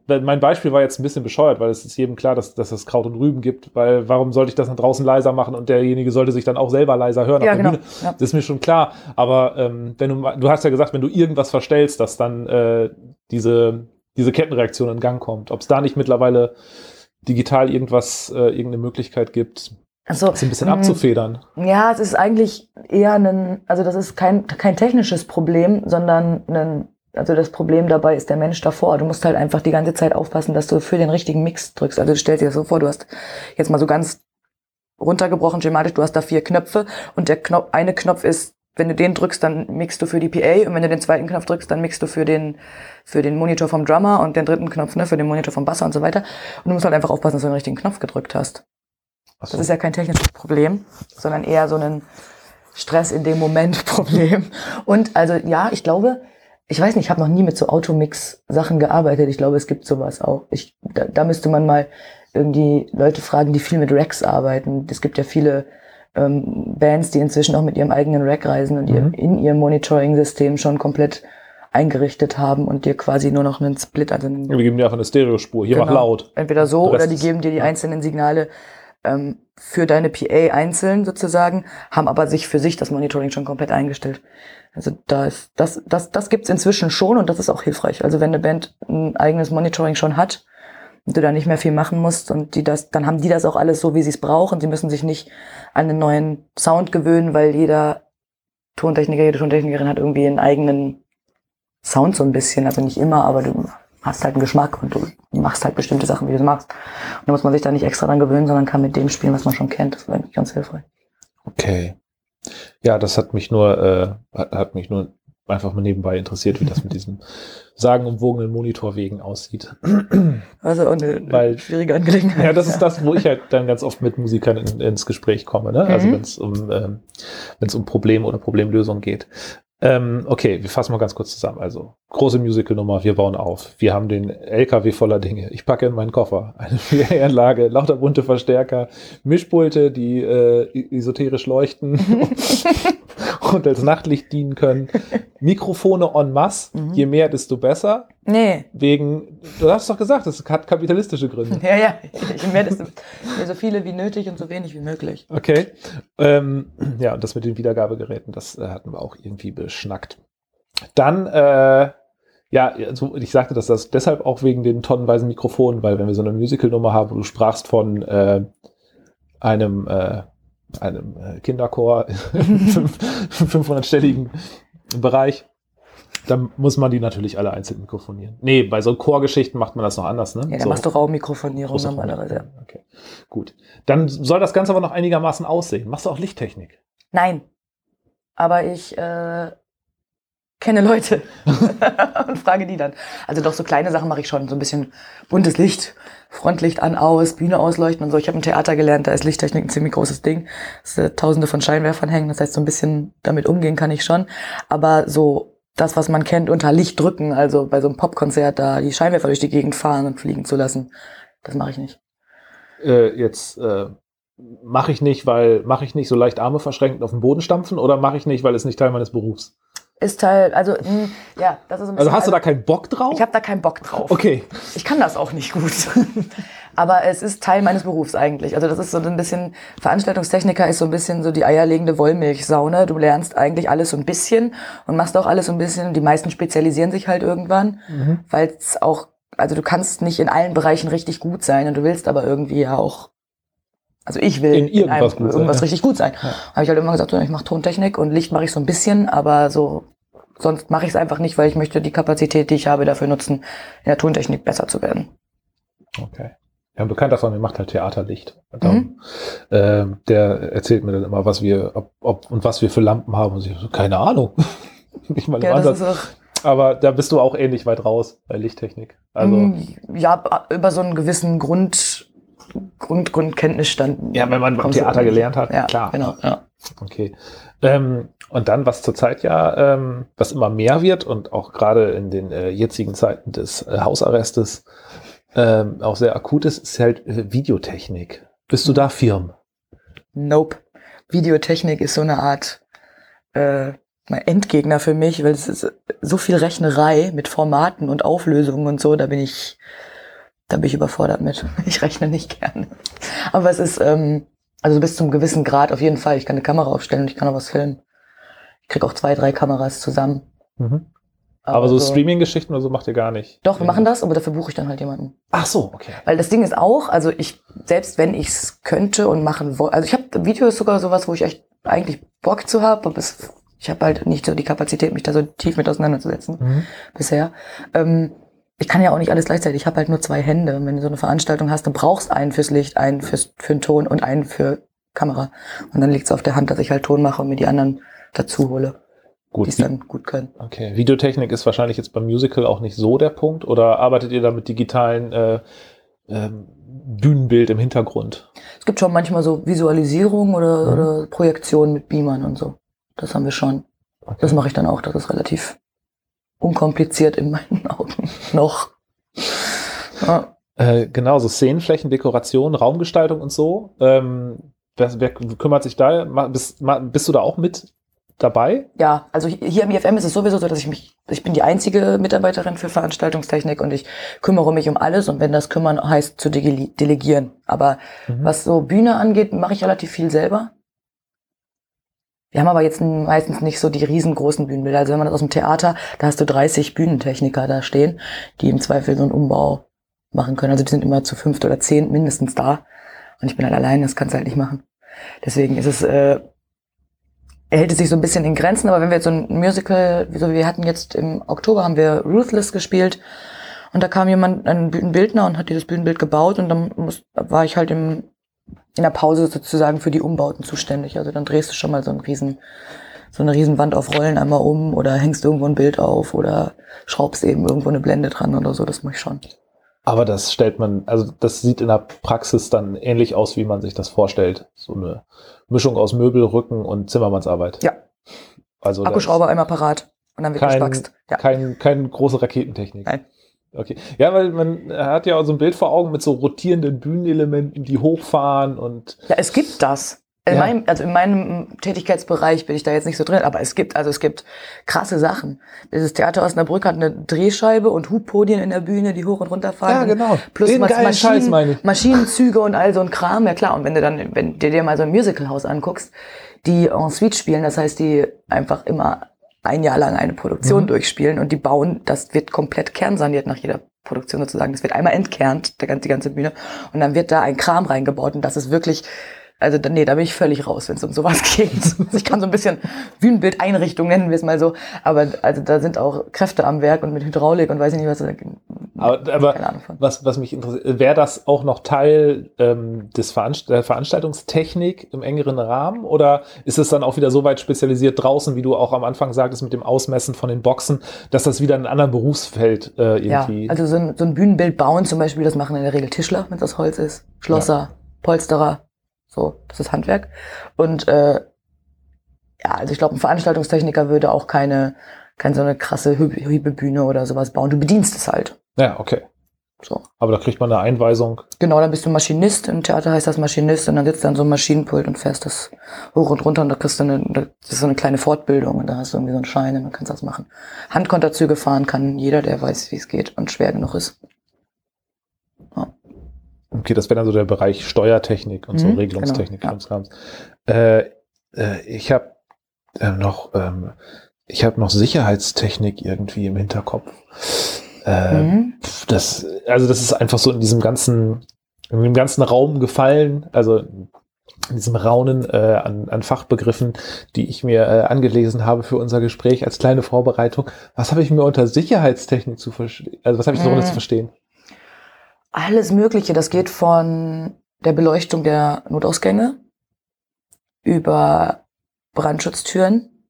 mein Beispiel war jetzt ein bisschen bescheuert, weil es ist jedem klar, dass, dass es Kraut und Rüben gibt, weil warum sollte ich das dann draußen leiser machen und derjenige sollte sich dann auch selber leiser hören Ja, auf der genau. Ja. Das ist mir schon klar, aber ähm, wenn du, du hast ja gesagt, wenn du irgendwas verstellst, dass dann äh, diese, diese Kettenreaktion in Gang kommt. Ob es da nicht mittlerweile digital irgendwas, äh, irgendeine Möglichkeit gibt, Also, das ein bisschen mh, abzufedern. Ja, es ist eigentlich eher ein, also das ist kein, kein technisches Problem, sondern ein, also das Problem dabei ist der Mensch davor. Du musst halt einfach die ganze Zeit aufpassen, dass du für den richtigen Mix drückst. Also stell dir das so vor, du hast jetzt mal so ganz runtergebrochen schematisch, du hast da vier Knöpfe und der Knopf, eine Knopf ist, wenn du den drückst, dann mixst du für die PA und wenn du den zweiten Knopf drückst, dann mixst du für den, für den Monitor vom Drummer und den dritten Knopf, ne, für den Monitor vom Basser und so weiter. Und du musst halt einfach aufpassen, dass du den richtigen Knopf gedrückt hast. So. Das ist ja kein technisches Problem, sondern eher so ein Stress in dem Moment Problem. Und also ja, ich glaube, ich weiß nicht, ich habe noch nie mit so Automix-Sachen gearbeitet. Ich glaube, es gibt sowas auch. Ich, da, da müsste man mal irgendwie Leute fragen, die viel mit Racks arbeiten. Es gibt ja viele ähm, Bands, die inzwischen auch mit ihrem eigenen Rack reisen und ihr Mhm. in ihrem Monitoring-System schon komplett eingerichtet haben und dir quasi nur noch einen Split, also einen Wir geben dir einfach eine Stereospur. Hier mach Genau. laut. Entweder so oder die geben dir die ja. einzelnen Signale ähm, für deine PA einzeln sozusagen, haben aber sich für sich das Monitoring schon komplett eingestellt. Also da ist das, das, das gibt's inzwischen schon und das ist auch hilfreich. Also wenn eine Band ein eigenes Monitoring schon hat und du da nicht mehr viel machen musst und die das, dann haben die das auch alles so, wie sie es brauchen. Sie müssen sich nicht an einen neuen Sound gewöhnen, weil jeder Tontechniker, jede Tontechnikerin hat irgendwie einen eigenen Sound so ein bisschen, also nicht immer, aber du hast halt einen Geschmack und du machst halt bestimmte Sachen, wie du es magst. Und da muss man sich da nicht extra dran gewöhnen, sondern kann mit dem spielen, was man schon kennt. Das war eigentlich ganz hilfreich. Okay. Ja, das hat mich nur, äh, hat mich nur einfach mal nebenbei interessiert, wie das mit diesem sagenumwogenen Monitorwegen aussieht. Also auch eine Weil- schwierige Angelegenheit. Ja, das ist das, wo ich halt dann ganz oft mit Musikern in, ins Gespräch komme, ne? Also Mhm. wenn es um, ähm, wenn es um Problem oder Problemlösung geht. Ähm, okay, wir fassen mal ganz kurz zusammen. Also, große Musical-Nummer, wir bauen auf. Wir haben den LKW voller Dinge. Ich packe in meinen Koffer eine PA-Anlage, lauter bunte Verstärker, Mischpulte, die äh, esoterisch leuchten und als Nachtlicht dienen können. Mikrofone en masse, Mhm. je mehr, desto besser. Nee. Wegen, du hast doch gesagt, es hat kapitalistische Gründe. Ja, ja. Ich mehr, desto, so viele wie nötig und so wenig wie möglich. Okay. Ähm, ja, und das mit den Wiedergabegeräten, das äh, hatten wir auch irgendwie beschnackt. Dann, äh, ja, also ich sagte das, das deshalb auch wegen den tonnenweisen Mikrofonen, weil wenn wir so eine Musical-Nummer haben, wo du sprachst von äh, einem, äh, einem äh, Kinderchor im 500-stelligen Bereich, dann muss man die natürlich alle einzeln mikrofonieren. Nee, bei so Chorgeschichten macht man das noch anders, ne? Ja, dann so. machst du Raummikrofonierung normalerweise. Okay, gut. Dann soll das Ganze aber noch einigermaßen aussehen. Machst du auch Lichttechnik? Nein. Aber ich äh, kenne Leute und frage die dann. Also doch so kleine Sachen mache ich schon. So ein bisschen buntes Licht, Frontlicht an, aus, Bühne ausleuchten und so. Ich habe im Theater gelernt, da ist Lichttechnik ein ziemlich großes Ding. Das, äh, tausende von Scheinwerfern hängen. Das heißt, so ein bisschen damit umgehen kann ich schon. Aber so das, was man kennt, unter Licht drücken, also bei so einem Popkonzert da die Scheinwerfer durch die Gegend fahren und fliegen zu lassen, das mache ich nicht. Äh, jetzt äh, mache ich nicht, weil mache ich nicht so leicht Arme verschränkt auf den Boden stampfen oder mache ich nicht, weil es nicht Teil meines Berufs? Ist Teil, also mh, ja, das ist so ein bisschen. Also hast du da keinen Bock drauf? Ich habe da keinen Bock drauf. okay. Ich kann das auch nicht gut. Aber es ist Teil meines Berufs eigentlich. Also das ist so ein bisschen, Veranstaltungstechniker ist so ein bisschen so die eierlegende Wollmilchsaune. Du lernst eigentlich alles so ein bisschen und machst auch alles so ein bisschen. Die meisten spezialisieren sich halt irgendwann, Mhm. weil es auch, also du kannst nicht in allen Bereichen richtig gut sein und du willst aber irgendwie ja auch, also ich will In irgendwas gut sein, irgendwas ja. richtig gut sein. Ja. Habe ich halt immer gesagt, so, ich mache Tontechnik und Licht mache ich so ein bisschen, aber so sonst mache ich es einfach nicht, weil ich möchte die Kapazität, die ich habe, dafür nutzen, in der Tontechnik besser zu werden. Okay. Ja, ein Bekannter von mir macht halt Theaterlicht. Und Mhm. dann, ähm, der erzählt mir dann immer, was wir, ob, ob und was wir für Lampen haben. Und ich so, keine Ahnung. Nicht mal im Ja, das Ansatz. ist auch, Aber da bist du auch ähnlich weit raus bei Lichttechnik. Also, Mm, ja, über so einen gewissen Grund, Grund, Grundkenntnisstand. Ja, wenn man beim Theater gelernt hat, ja, klar. Genau, ja. Okay. Ähm, und dann, was zurzeit ja, ähm, was immer mehr wird und auch gerade in den äh, jetzigen Zeiten des äh, Hausarrestes ähm, auch sehr akut ist, ist halt äh, Videotechnik. Bist du da firm? Nope. Videotechnik ist so eine Art äh, Endgegner für mich, weil es ist so viel Rechnerei mit Formaten und Auflösungen und so, da bin ich, da bin ich überfordert mit. Ich rechne nicht gerne. Aber es ist, ähm, also bis zum gewissen Grad auf jeden Fall. Ich kann eine Kamera aufstellen und ich kann auch was filmen. Ich krieg auch zwei, drei Kameras zusammen. Aber so Streaming-Geschichten oder so macht ihr gar nicht. Doch, wir machen das, aber dafür buche ich dann halt jemanden. Ach so, okay. Weil das Ding ist auch, also ich, selbst wenn ich es könnte und machen wollte, also ich habe, Video ist sogar sowas, wo ich echt eigentlich Bock zu habe, aber es, ich habe halt nicht so die Kapazität, mich da so tief mit auseinanderzusetzen Mhm. bisher. Ähm, ich kann ja auch nicht alles gleichzeitig, ich habe halt nur zwei Hände. Und wenn du so eine Veranstaltung hast, dann brauchst einen fürs Licht, einen fürs, für den Ton und einen für Kamera. Und dann liegt es auf der Hand, dass ich halt Ton mache und mir die anderen dazu hole, die Gut. es dann gut können. Okay. Videotechnik ist wahrscheinlich jetzt beim Musical auch nicht so der Punkt. Oder arbeitet ihr da mit digitalen äh, ähm, Bühnenbild im Hintergrund? Es gibt schon manchmal so Visualisierung oder, Mhm. oder Projektionen mit Beamern und so. Das haben wir schon. Okay. Das mache ich dann auch. Das ist relativ unkompliziert in meinen Augen noch. Ja. Äh, genau, so Szenenflächen, Dekoration, Raumgestaltung und so. Ähm, wer, wer kümmert sich da? Bist, bist du da auch mit dabei? ja, also hi- hier im IFM ist es sowieso so, dass ich mich, ich bin die einzige Mitarbeiterin für Veranstaltungstechnik und ich kümmere mich um alles und wenn das kümmern heißt zu dele- delegieren. Aber Mhm. was so Bühne angeht, mache ich relativ viel selber. Wir haben aber jetzt meistens nicht so die riesengroßen Bühnenbilder. Also wenn man das aus dem Theater, da hast du 30 Bühnentechniker da stehen, die im Zweifel so einen Umbau machen können. Also die sind immer zu fünft oder zehn mindestens da. Und ich bin halt allein, das kannst du halt nicht machen. Deswegen ist es, äh, hält es sich so ein bisschen in Grenzen, aber wenn wir jetzt so ein Musical, wie so wir hatten jetzt im Oktober, haben wir Ruthless gespielt und da kam jemand, ein Bühnenbildner und hat dieses Bühnenbild gebaut und dann muss, war ich halt im, in der Pause sozusagen für die Umbauten zuständig. Also dann drehst du schon mal so einen riesen, so eine riesen Wand auf Rollen einmal um oder hängst irgendwo ein Bild auf oder schraubst eben irgendwo eine Blende dran oder so, das mache ich schon. Aber das stellt man, also das sieht in der Praxis dann ähnlich aus, wie man sich das vorstellt. So eine Mischung aus Möbel, Rücken und Zimmermannsarbeit. Ja. Also Akkuschrauber einmal parat und dann wird kein, gespackst. Ja. kein, keine große Raketentechnik. Nein. Okay. Ja, weil man hat ja auch so ein Bild vor Augen mit so rotierenden Bühnenelementen, die hochfahren und Ja, es gibt das. In Ja. meinem, also in meinem Tätigkeitsbereich bin ich da jetzt nicht so drin, aber es gibt, also es gibt krasse Sachen. Dieses Theater Osnabrück hat eine Drehscheibe und Hubpodien in der Bühne, die hoch und runter fahren. Ja, genau. Plus Den was geilen Scheiß meine ich. Maschinenzüge und all so ein Kram. Ja klar, und wenn du dann, wenn du dir mal so ein Musicalhaus anguckst, die en suite spielen, das heißt, die einfach immer ein Jahr lang eine Produktion Mhm. durchspielen und die bauen, das wird komplett kernsaniert nach jeder Produktion sozusagen. Das wird einmal entkernt, der ganze, die ganze Bühne, und dann wird da ein Kram reingebaut und das ist wirklich, also da- nee, da bin ich völlig raus, wenn es um sowas geht. Also ich kann so ein bisschen Bühnenbildeinrichtung nennen wir es mal so, aber also da sind auch Kräfte am Werk und mit Hydraulik und weiß ich nicht was. Aber, aber keine Ahnung von. was, was mich interessiert, wäre das auch noch Teil ähm, des Veranst der Veranstaltungstechnik im engeren Rahmen oder ist es dann auch wieder so weit spezialisiert draußen, wie du auch am Anfang sagtest mit dem Ausmessen von den Boxen, dass das wieder in einem anderen Berufsfeld äh, Ja, irgendwie. also so ein, so ein Bühnenbild bauen zum Beispiel, das machen in der Regel Tischler, wenn es aus Holz ist, Schlosser, Polsterer, so, das ist Handwerk. Und äh, ja, also ich glaube, ein Veranstaltungstechniker würde auch keine, keine so eine krasse Hü- Hebebühne oder sowas bauen. Du bedienst es halt. ja, okay. So. Aber da kriegt man eine Einweisung. Genau, dann bist du Maschinist. Im Theater heißt das Maschinist und dann sitzt du an so einem Maschinenpult und fährst das hoch und runter und da kriegst du eine, das ist so eine kleine Fortbildung und da hast du irgendwie so einen Schein und dann kannst du das machen. Handkonterzüge fahren kann jeder, der weiß, wie es geht und schwer genug ist. Okay, das wäre dann so der Bereich Steuertechnik und so Mhm, Regelungstechnik. genau, ja. Äh, äh, ich habe äh, noch, ähm, ich habe noch Sicherheitstechnik irgendwie im Hinterkopf. Äh, Mhm. das, also das ist einfach so in diesem ganzen, in dem ganzen Raum gefallen. Also in diesem Raunen äh, an, an Fachbegriffen, die ich mir äh, angelesen habe für unser Gespräch als kleine Vorbereitung. Was habe ich mir unter Sicherheitstechnik zu verstehen? Also was habe ich darunter Mhm. zu verstehen? Alles Mögliche. Das geht von der Beleuchtung der Notausgänge über Brandschutztüren,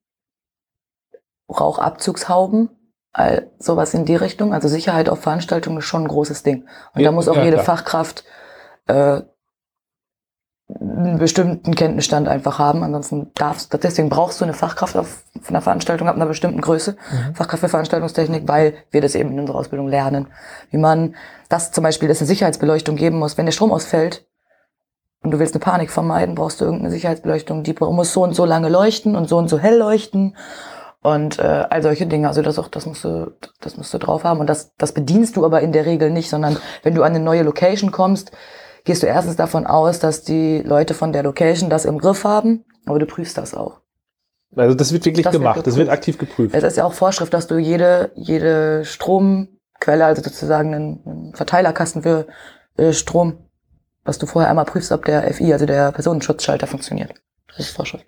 Rauchabzugshauben, all sowas in die Richtung. Also Sicherheit auf Veranstaltungen ist schon ein großes Ding. Und Ja, da muss auch ja, jede klar. Fachkraft äh, einen bestimmten Kenntnisstand einfach haben. Ansonsten darfst deswegen brauchst du eine Fachkraft auf einer Veranstaltung ab einer bestimmten Größe, Mhm. Fachkraft für Veranstaltungstechnik, weil wir das eben in unserer Ausbildung lernen. Wie man das zum Beispiel, dass eine Sicherheitsbeleuchtung geben muss. Wenn der Strom ausfällt und du willst eine Panik vermeiden, brauchst du irgendeine Sicherheitsbeleuchtung, die muss so und so lange leuchten und so und so hell leuchten. Und äh, all solche Dinge, also das auch, das musst du, das musst du drauf haben. Und das, das bedienst du aber in der Regel nicht, sondern wenn du an eine neue Location kommst, gehst du erstens davon aus, dass die Leute von der Location das im Griff haben, aber du prüfst das auch. Also das wird wirklich Das wird gemacht, das wird aktiv geprüft. Es ist ja auch Vorschrift, dass du jede, jede Stromquelle, also sozusagen einen, Verteilerkasten für äh, Strom, dass du vorher einmal prüfst, ob der FI, also der Personenschutzschalter funktioniert. Das ist Vorschrift.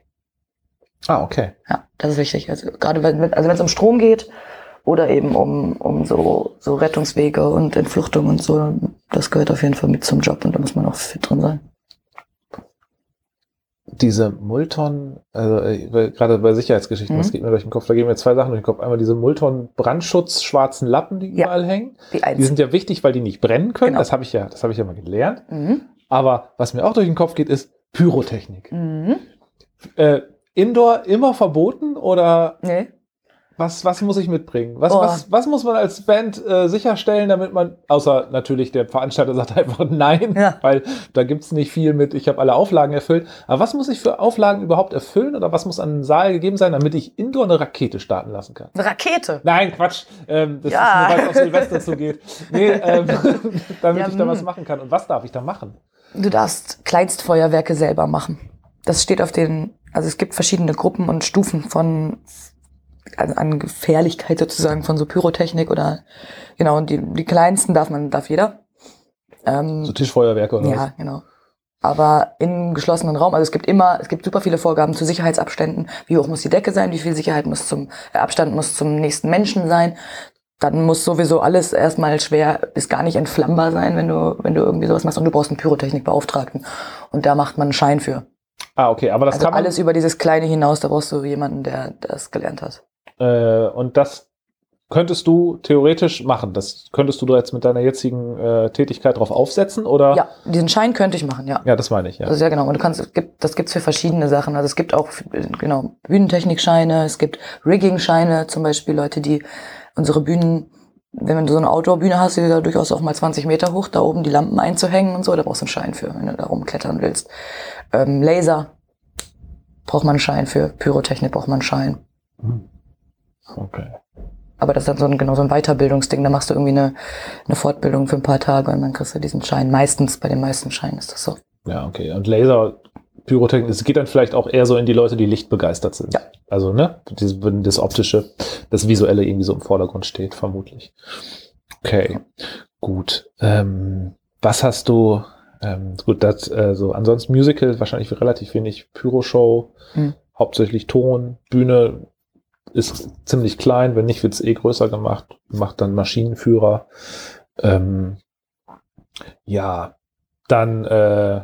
Ah, okay. Ja, das ist wichtig. Also gerade wenn- also wenn es um Strom geht oder eben um, um so, so Rettungswege und Entfluchtung und so, das gehört auf jeden Fall mit zum Job und da muss man auch fit drin sein. Diese Multon, also äh, gerade bei Sicherheitsgeschichten, Mhm. das geht mir durch den Kopf, da gehen mir zwei Sachen durch den Kopf. Einmal diese Multon Brandschutz schwarzen Lappen, die Ja. überall hängen. Die Die sind ja wichtig, weil die nicht brennen können. Genau. Das habe ich ja, das habe ich ja mal gelernt. Mhm. Aber was mir auch durch den Kopf geht, ist Pyrotechnik. Mhm. Äh, Indoor immer verboten oder Nee. Was, was muss ich mitbringen? Was, Oh. was, was muss man als Band äh, sicherstellen, damit man, außer natürlich der Veranstalter sagt einfach nein, Ja. weil da gibt's nicht viel mit, ich habe alle Auflagen erfüllt. Aber was muss ich für Auflagen überhaupt erfüllen oder was muss an den Saal gegeben sein, damit ich Indoor eine Rakete starten lassen kann? Eine Rakete. Nein, Quatsch. Ähm, das Ja. ist nur, weil es auf Silvester zugeht. Nee, ähm, damit Ja, ich da was hm. machen kann. Und was darf ich da machen? Du darfst Kleinstfeuerwerke selber machen. Das steht auf den, also es gibt verschiedene Gruppen und Stufen von an, an Gefährlichkeit sozusagen von so Pyrotechnik oder genau, und die, die kleinsten darf man, darf jeder. Ähm, So Tischfeuerwerke oder ja, genau. Aber im geschlossenen Raum, also es gibt immer, es gibt super viele Vorgaben zu Sicherheitsabständen. Wie hoch muss die Decke sein? Wie viel Sicherheit muss zum, äh, Abstand muss zum nächsten Menschen sein? Dann muss sowieso alles erstmal schwer bis gar nicht entflammbar sein, wenn du, wenn du irgendwie sowas machst. Und du brauchst einen Pyrotechnikbeauftragten. Und da macht man einen Schein für. was? Ah, okay, aber das Also kann man. alles über dieses Kleine hinaus, da brauchst du jemanden, der das gelernt hat. Äh, und das könntest du theoretisch machen. Das könntest du da jetzt mit deiner jetzigen äh, Tätigkeit drauf aufsetzen oder? Ja, diesen Schein könnte ich machen, ja. Ja, das meine ich, ja. Also ja genau, und du kannst, es gibt, das gibt's für verschiedene Sachen. Also es gibt auch genau Bühnentechnikscheine, es gibt Rigging-Scheine, zum Beispiel Leute, die unsere Bühnen, wenn du so eine Outdoor-Bühne hast, die ja durchaus auch mal 20 Meter hoch, da oben die Lampen einzuhängen und so, da brauchst du einen Schein für, wenn du da rumklettern willst. Ähm, Laser braucht man einen Schein für, Pyrotechnik braucht man einen Schein. Hm. Okay. Aber das ist dann so ein, genau so ein Weiterbildungsding. Da machst du irgendwie eine, eine Fortbildung für ein paar Tage und dann kriegst du diesen Schein. Meistens, bei den meisten Scheinen ist das so. Ja, okay. Und Laser, Pyrotechnik, es geht dann vielleicht auch eher so in die Leute, die lichtbegeistert sind. Ja. Also, ne? Wenn das Optische, das Visuelle irgendwie so im Vordergrund steht, vermutlich. Okay, gut. Ähm, was hast du, ähm, gut, das, äh, so, ansonsten Musical, wahrscheinlich relativ wenig Pyroshow, Hm. hauptsächlich Ton, Bühne ist ziemlich klein, wenn nicht, wird's eh größer gemacht, macht dann Maschinenführer. Ähm, ja, dann äh,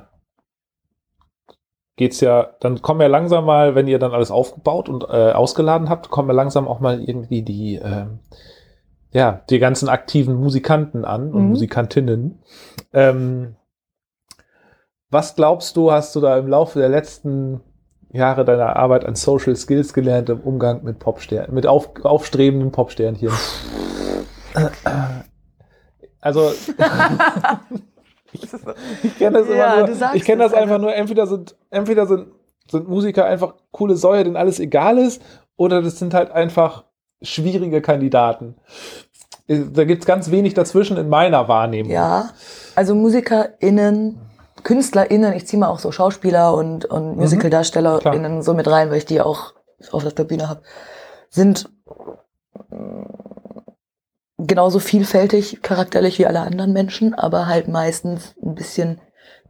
geht's ja, dann kommen ja langsam mal, wenn ihr dann alles aufgebaut und äh, ausgeladen habt, kommen ja langsam auch mal irgendwie die, ähm, ja, die ganzen aktiven Musikanten an und Mhm. Musikantinnen. Ähm, was glaubst du, hast du da im Laufe der letzten Jahre deiner Arbeit an Social Skills gelernt im Umgang mit Popsternen, mit auf, aufstrebenden Popsternchen? Also, ich kenne das Ja, immer nur, ich kenne das es, einfach nur, entweder sind, entweder sind, sind Musiker einfach coole Säue, denen alles egal ist, oder das sind halt einfach schwierige Kandidaten. Äh, Da gibt's ganz wenig dazwischen in meiner Wahrnehmung. Ja, also MusikerInnen, KünstlerInnen, ich ziehe mal auch so Schauspieler und, und MusicaldarstellerInnen so mit rein, weil ich die auch auf der Bühne habe, sind mm, genauso vielfältig charakterlich wie alle anderen Menschen, aber halt meistens ein bisschen,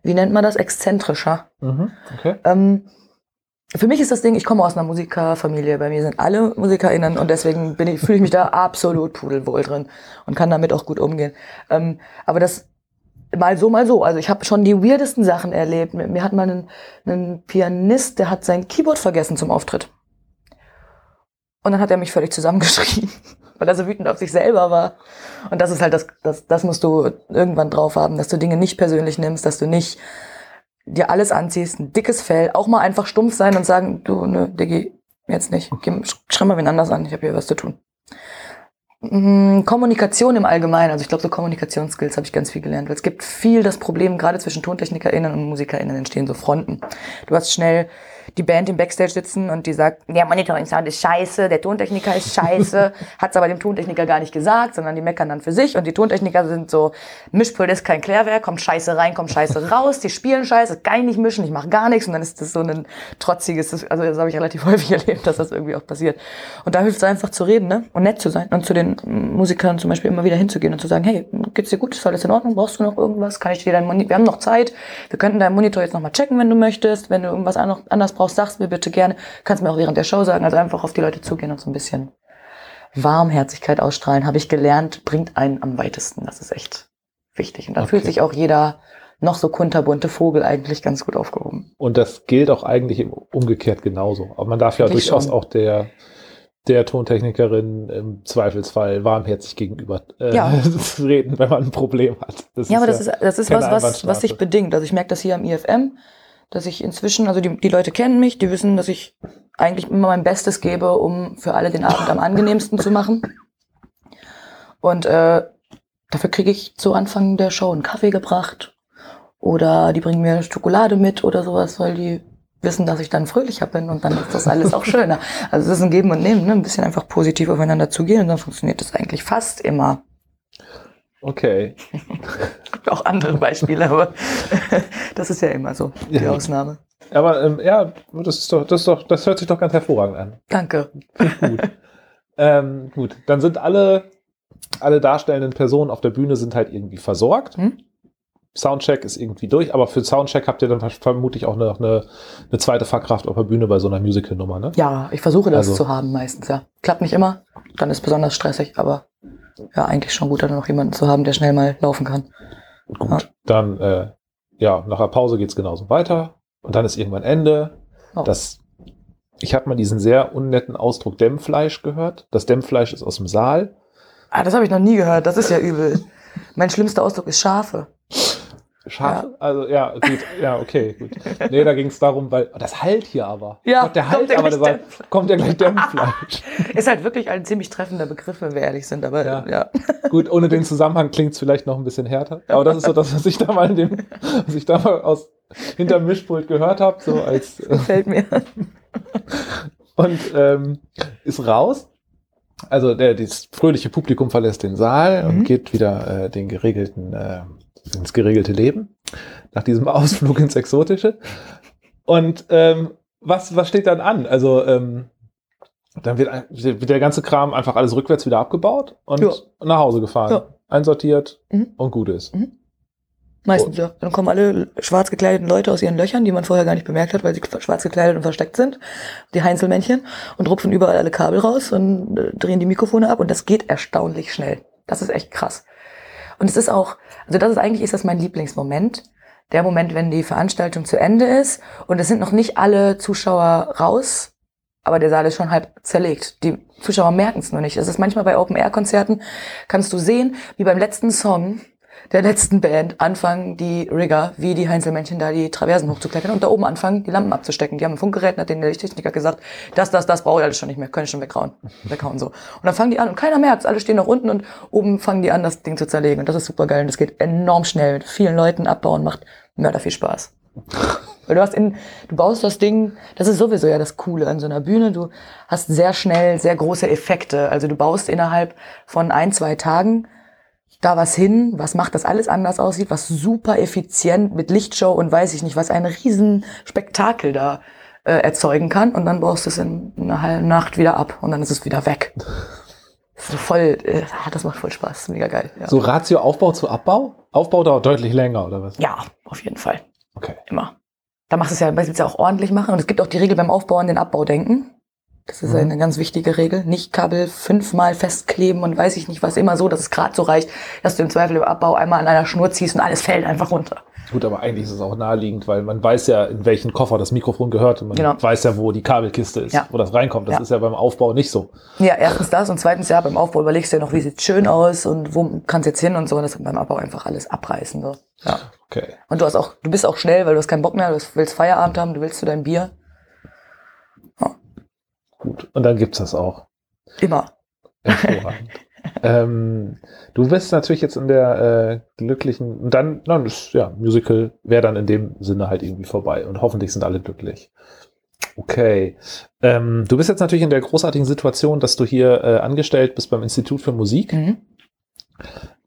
wie nennt man das, exzentrischer. Mhm. Okay. Ähm, für mich ist das Ding, ich komme aus einer Musikerfamilie, bei mir sind alle MusikerInnen und deswegen bin ich, fühle ich mich da absolut pudelwohl drin und kann damit auch gut umgehen. Ähm, aber das mal so, mal so. Also ich habe schon die weirdesten Sachen erlebt. Mir hat mal einen, einen Pianist, der hat sein Keyboard vergessen zum Auftritt. Und dann hat er mich völlig zusammengeschrien, weil er so wütend auf sich selber war. Und das ist halt das, das, das musst du irgendwann drauf haben, dass du Dinge nicht persönlich nimmst, dass du nicht dir alles anziehst, ein dickes Fell, auch mal einfach stumpf sein und sagen, du, ne, Diggi, jetzt nicht, Geh, schreib mal wen anders an, ich habe hier was zu tun. Mm, Kommunikation im Allgemeinen, also ich glaube, so Kommunikationsskills habe ich ganz viel gelernt. Weil es gibt viel das Problem, gerade zwischen TontechnikerInnen und MusikerInnen entstehen so Fronten. Du hast schnell die Band im Backstage sitzen und die sagt, der Monitoring-Sound ist scheiße, der Tontechniker ist scheiße, hat es aber dem Tontechniker gar nicht gesagt, sondern die meckern dann für sich und die Tontechniker sind so, Mischpult ist kein Klärwerk, kommt scheiße rein, kommt scheiße raus, die spielen scheiße, kann ich nicht mischen, ich mache gar nichts und dann ist das so ein trotziges, also das habe ich relativ häufig erlebt, dass das irgendwie auch passiert. Und da hilft es einfach zu reden ne? und nett zu sein und zu den Musikern zum Beispiel immer wieder hinzugehen und zu sagen, hey, geht's dir gut, ist alles in Ordnung, brauchst du noch irgendwas, kann ich dir dein Monitor, wir haben noch Zeit, wir könnten deinen Monitor jetzt nochmal checken, wenn du möchtest, wenn du irgendwas anders brauchst, sagst mir bitte gerne. Kannst mir auch während der Show sagen. Also einfach auf die Leute zugehen und so ein bisschen Warmherzigkeit ausstrahlen, habe ich gelernt, bringt einen am weitesten. Das ist echt wichtig. Und da okay. fühlt sich auch jeder noch so kunterbunte Vogel eigentlich ganz gut aufgehoben. Und das gilt auch eigentlich umgekehrt genauso. Aber man darf ja Wirklich durchaus schon. auch der, der Tontechnikerin im Zweifelsfall warmherzig gegenüber äh, ja. reden, wenn man ein Problem hat. Das ja, aber das ist, das ist was, was, was sich bedingt. Also ich merke das hier am IFM dass ich inzwischen, also die, die Leute kennen mich, die wissen, dass ich eigentlich immer mein Bestes gebe, um für alle den Abend am angenehmsten zu machen. Und äh, dafür kriege ich zu Anfang der Show einen Kaffee gebracht oder die bringen mir Schokolade mit oder sowas, weil die wissen, dass ich dann fröhlicher bin und dann ist das alles auch schöner. Also es ist ein Geben und Nehmen, ne? ein bisschen einfach positiv aufeinander zugehen und dann funktioniert das eigentlich fast immer. Okay. Auch andere Beispiele, aber das ist ja immer so, die ja. Ausnahme. Aber ähm, ja, das ist doch, das ist doch, das hört sich doch ganz hervorragend an. Danke. Gut. ähm, gut, dann sind alle, alle darstellenden Personen auf der Bühne sind halt irgendwie versorgt. Hm? Soundcheck ist irgendwie durch, aber für Soundcheck habt ihr dann vermutlich auch noch eine, eine zweite Fachkraft auf der Bühne bei so einer Musical-Nummer, ne? Ja, ich versuche das also. zu haben meistens, ja. Klappt nicht immer, dann ist besonders stressig, aber ja, eigentlich schon gut, dann noch jemanden zu haben, der schnell mal laufen kann. Gut, ja. dann, äh, ja, nach der Pause geht's genauso weiter und dann ist irgendwann Ende. Oh. Das, ich habe mal diesen sehr unnetten Ausdruck Dämmfleisch gehört. Das Dämmfleisch ist aus dem Saal. Ah, das habe ich noch nie gehört. Das ist ja übel. mein schlimmster Ausdruck ist Schafe. Schafe? Ja. Also ja, gut, ja, okay, gut. Nee, da ging es darum, weil oh, das halt hier aber. Ja, Gott, der halt aber, der kommt ja gleich Dämmfleisch. Ist halt wirklich ein ziemlich treffender Begriff, wenn wir ehrlich sind, aber ja. ja. Gut, ohne den Zusammenhang klingt es vielleicht noch ein bisschen härter. Aber das ist so das, was ich da mal in dem, was ich da mal aus hinterm Mischpult gehört habe, so als. Gefällt mir. Und ähm, ist raus. Also der, das fröhliche Publikum verlässt den Saal mhm. und geht wieder äh, den geregelten äh, ins geregelte Leben, nach diesem Ausflug ins Exotische. Und ähm, was, was steht dann an? Also ähm, dann wird, wird der ganze Kram einfach alles rückwärts wieder abgebaut und ja. nach Hause gefahren. Ja. Einsortiert mhm. und gut ist. Mhm. Meistens, ja. Dann kommen alle schwarz gekleideten Leute aus ihren Löchern, die man vorher gar nicht bemerkt hat, weil sie schwarz gekleidet und versteckt sind. Die Heinzelmännchen und rupfen überall alle Kabel raus und äh, drehen die Mikrofone ab und das geht erstaunlich schnell. Das ist echt krass. Und es ist auch, also das ist eigentlich ist das mein Lieblingsmoment. Der Moment, wenn die Veranstaltung zu Ende ist und es sind noch nicht alle Zuschauer raus, aber der Saal ist schon halb zerlegt. Die Zuschauer merken es nur nicht. Es ist manchmal bei Open-Air-Konzerten, kannst du sehen, wie beim letzten Song der letzten Band anfangen die Rigger, wie die Heinzelmännchen da die Traversen hochzuklettern und da oben anfangen, die Lampen abzustecken. Die haben ein Funkgerät, hat den der Lichttechniker gesagt, das, das, das brauche ich alles schon nicht mehr, können schon weghauen. weghauen so. Und dann fangen die an und keiner merkt alle stehen noch unten und oben fangen die an, das Ding zu zerlegen. Und das ist super geil und das geht enorm schnell. Mit vielen Leuten abbauen macht mörder viel Spaß. Weil du hast in, du baust das Ding, das ist sowieso ja das Coole an so einer Bühne. Du hast sehr schnell sehr große Effekte. Also du baust innerhalb von ein, zwei Tagen da was hin, was macht, dass alles anders aussieht, was super effizient mit Lichtshow und weiß ich nicht, was ein riesen Spektakel da äh, erzeugen kann und dann baust du es in einer halben Nacht wieder ab und dann ist es wieder weg. Das ist voll, äh, das macht voll Spaß, mega geil. Ja. So Ratio Aufbau zu Abbau? Aufbau dauert deutlich länger, oder was? Ja, auf jeden Fall. Okay. Immer. Da machst du es ja, willst du ja auch ordentlich machen und es gibt auch die Regel beim Aufbau an den Abbau denken. Das ist mhm. eine ganz wichtige Regel. Nicht Kabel fünfmal festkleben und weiß ich nicht was immer so, dass es gerade so reicht, dass du im Zweifel im Abbau einmal an einer Schnur ziehst und alles fällt einfach runter. Gut, aber eigentlich ist es auch naheliegend, weil man weiß ja, in welchen Koffer das Mikrofon gehört und man Genau. weiß ja, wo die Kabelkiste ist, Ja. wo das reinkommt. Das Ja. ist ja beim Aufbau nicht so. Ja, erstens das und zweitens ja, beim Aufbau überlegst du ja noch, wie sieht's schön aus und wo kannst jetzt hin und so. Und das beim Abbau einfach alles abreißen. So. Ja. Okay. Und du hast auch, du bist auch schnell, weil du hast keinen Bock mehr, du willst Feierabend haben, du willst zu deinem Bier. Gut. Und dann gibt's das auch. Immer. Hervorragend. ähm, du bist natürlich jetzt in der äh, glücklichen, und dann, na, das, ja, Musical wäre dann in dem Sinne halt irgendwie vorbei und hoffentlich sind alle glücklich. Okay. Ähm, du bist jetzt natürlich in der großartigen Situation, dass du hier äh, angestellt bist beim Institut für Musik. Mhm.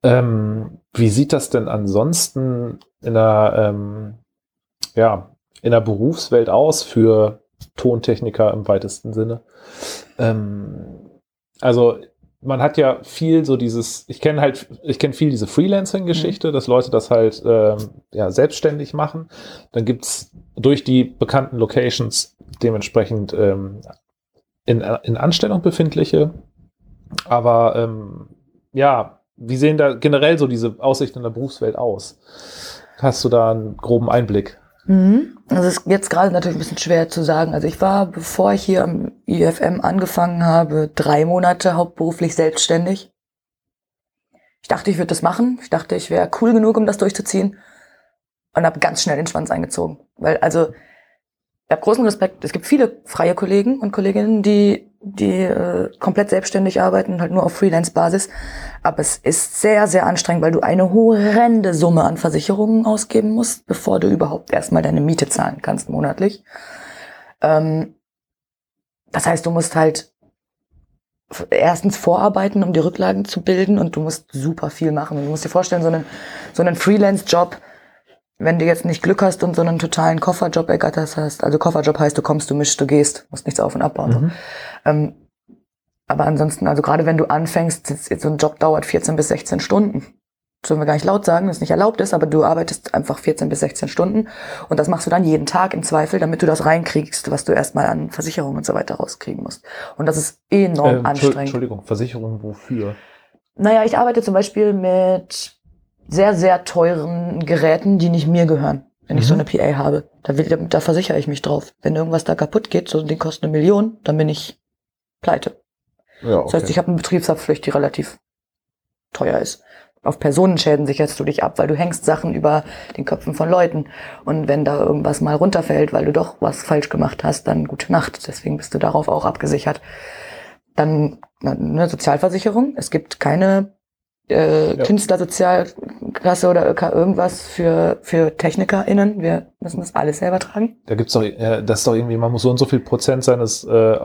Ähm, wie sieht das denn ansonsten in der, ähm, ja, in der Berufswelt aus für Tontechniker im weitesten Sinne? Ähm, also man hat ja viel so dieses, ich kenne halt, ich kenne viel diese Freelancing-Geschichte, dass Leute das halt ähm, ja, selbstständig machen. Dann gibt's durch die bekannten Locations dementsprechend ähm, in, in Anstellung befindliche. Aber ähm, ja, wie sehen da generell so diese Aussichten in der Berufswelt aus? Hast du da einen groben Einblick? Mhm. Das ist jetzt gerade natürlich ein bisschen schwer zu sagen. Also ich war, bevor ich hier am IFM angefangen habe, drei Monate hauptberuflich selbstständig. Ich dachte, ich würde das machen. Ich dachte, ich wäre cool genug, um das durchzuziehen. Und habe ganz schnell den Schwanz eingezogen. Weil, also, ich habe großen Respekt. Es gibt viele freie Kollegen und Kolleginnen, die, die äh, komplett selbstständig arbeiten, halt nur auf Freelance-Basis. Aber es ist sehr, sehr anstrengend, weil du eine horrende Summe an Versicherungen ausgeben musst, bevor du überhaupt erstmal deine Miete zahlen kannst monatlich. Ähm, das heißt, du musst halt erstens vorarbeiten, um die Rücklagen zu bilden und du musst super viel machen. Und du musst dir vorstellen, so einen, so einen Freelance-Job, wenn du jetzt nicht Glück hast und so einen totalen Kofferjob ergattert hast, also Kofferjob heißt, du kommst, du mischst, du gehst, musst nichts auf und abbauen. So. Mhm. Ähm, aber ansonsten, also gerade wenn du anfängst, jetzt, so ein Job dauert 14 bis 16 Stunden. Das sollen wir gar nicht laut sagen, das nicht erlaubt ist, aber du arbeitest einfach 14 bis 16 Stunden und das machst du dann jeden Tag im Zweifel, damit du das reinkriegst, was du erstmal an Versicherungen und so weiter rauskriegen musst. Und das ist enorm Ähm, anstrengend. Entschuldigung, Versicherung wofür? Naja, ich arbeite zum Beispiel mit sehr, sehr teuren Geräten, die nicht mir gehören, wenn ich Mhm. so eine PA habe. Da, will, da, versichere ich mich drauf. Wenn irgendwas da kaputt geht, so die kosten eine Million, dann bin ich pleite. Ja, Das heißt, ich habe eine Betriebshaftpflicht, die relativ teuer ist. Auf Personenschäden sicherst du dich ab, weil du hängst Sachen über den Köpfen von Leuten. Und wenn da irgendwas mal runterfällt, weil du doch was falsch gemacht hast, dann gute Nacht. Deswegen bist du darauf auch abgesichert. Dann eine Sozialversicherung. Es gibt keine äh, Ja. Künstlersozialkasse oder ÖK irgendwas für, für TechnikerInnen. Wir müssen das alles selber tragen. Da gibt's doch, äh, das ist doch irgendwie, man muss so und so viel Prozent seines, äh,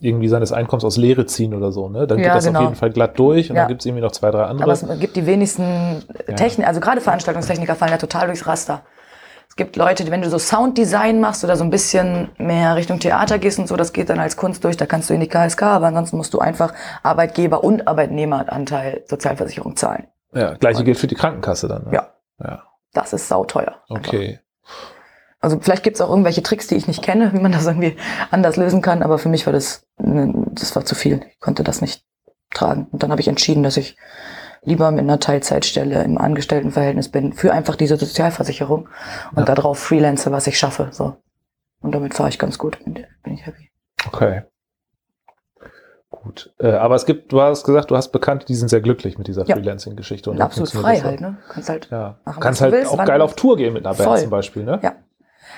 irgendwie seines Einkommens aus Lehre ziehen oder so, ne? Dann geht Ja, das genau. auf jeden Fall glatt durch und Ja. dann gibt's irgendwie noch zwei, drei andere. Aber es gibt die wenigsten Ja. Technik, also gerade Veranstaltungstechniker fallen ja total durchs Raster. Es gibt Leute, die, wenn du so Sounddesign machst oder so ein bisschen mehr Richtung Theater gehst und so, das geht dann als Kunst durch, da kannst du in die KSK, aber ansonsten musst du einfach Arbeitgeber- und Arbeitnehmeranteil Sozialversicherung zahlen. Ja, gleiche gilt für die Krankenkasse dann. Ne? Ja. Ja, Das ist sauteuer. einfach. okay. Also vielleicht gibt's auch irgendwelche Tricks, die ich nicht kenne, wie man das irgendwie anders lösen kann, aber für mich war das, ne, das war zu viel. Ich konnte das nicht tragen. Und dann habe ich entschieden, dass ich lieber mit einer Teilzeitstelle im Angestelltenverhältnis bin, für einfach diese Sozialversicherung und Ja. darauf freelance, was ich schaffe. So. Und damit fahre ich ganz gut. Bin, bin ich happy. Okay. Gut. Äh, aber es gibt, du hast gesagt, du hast Bekannte, die sind sehr glücklich mit dieser Ja. Freelancing-Geschichte. Und da absolut frei halt, ne? Kannst halt. Ja. Machen, Kannst halt willst, auch geil auf Tour gehen mit einer Band Voll. zum Beispiel, ne? Ja.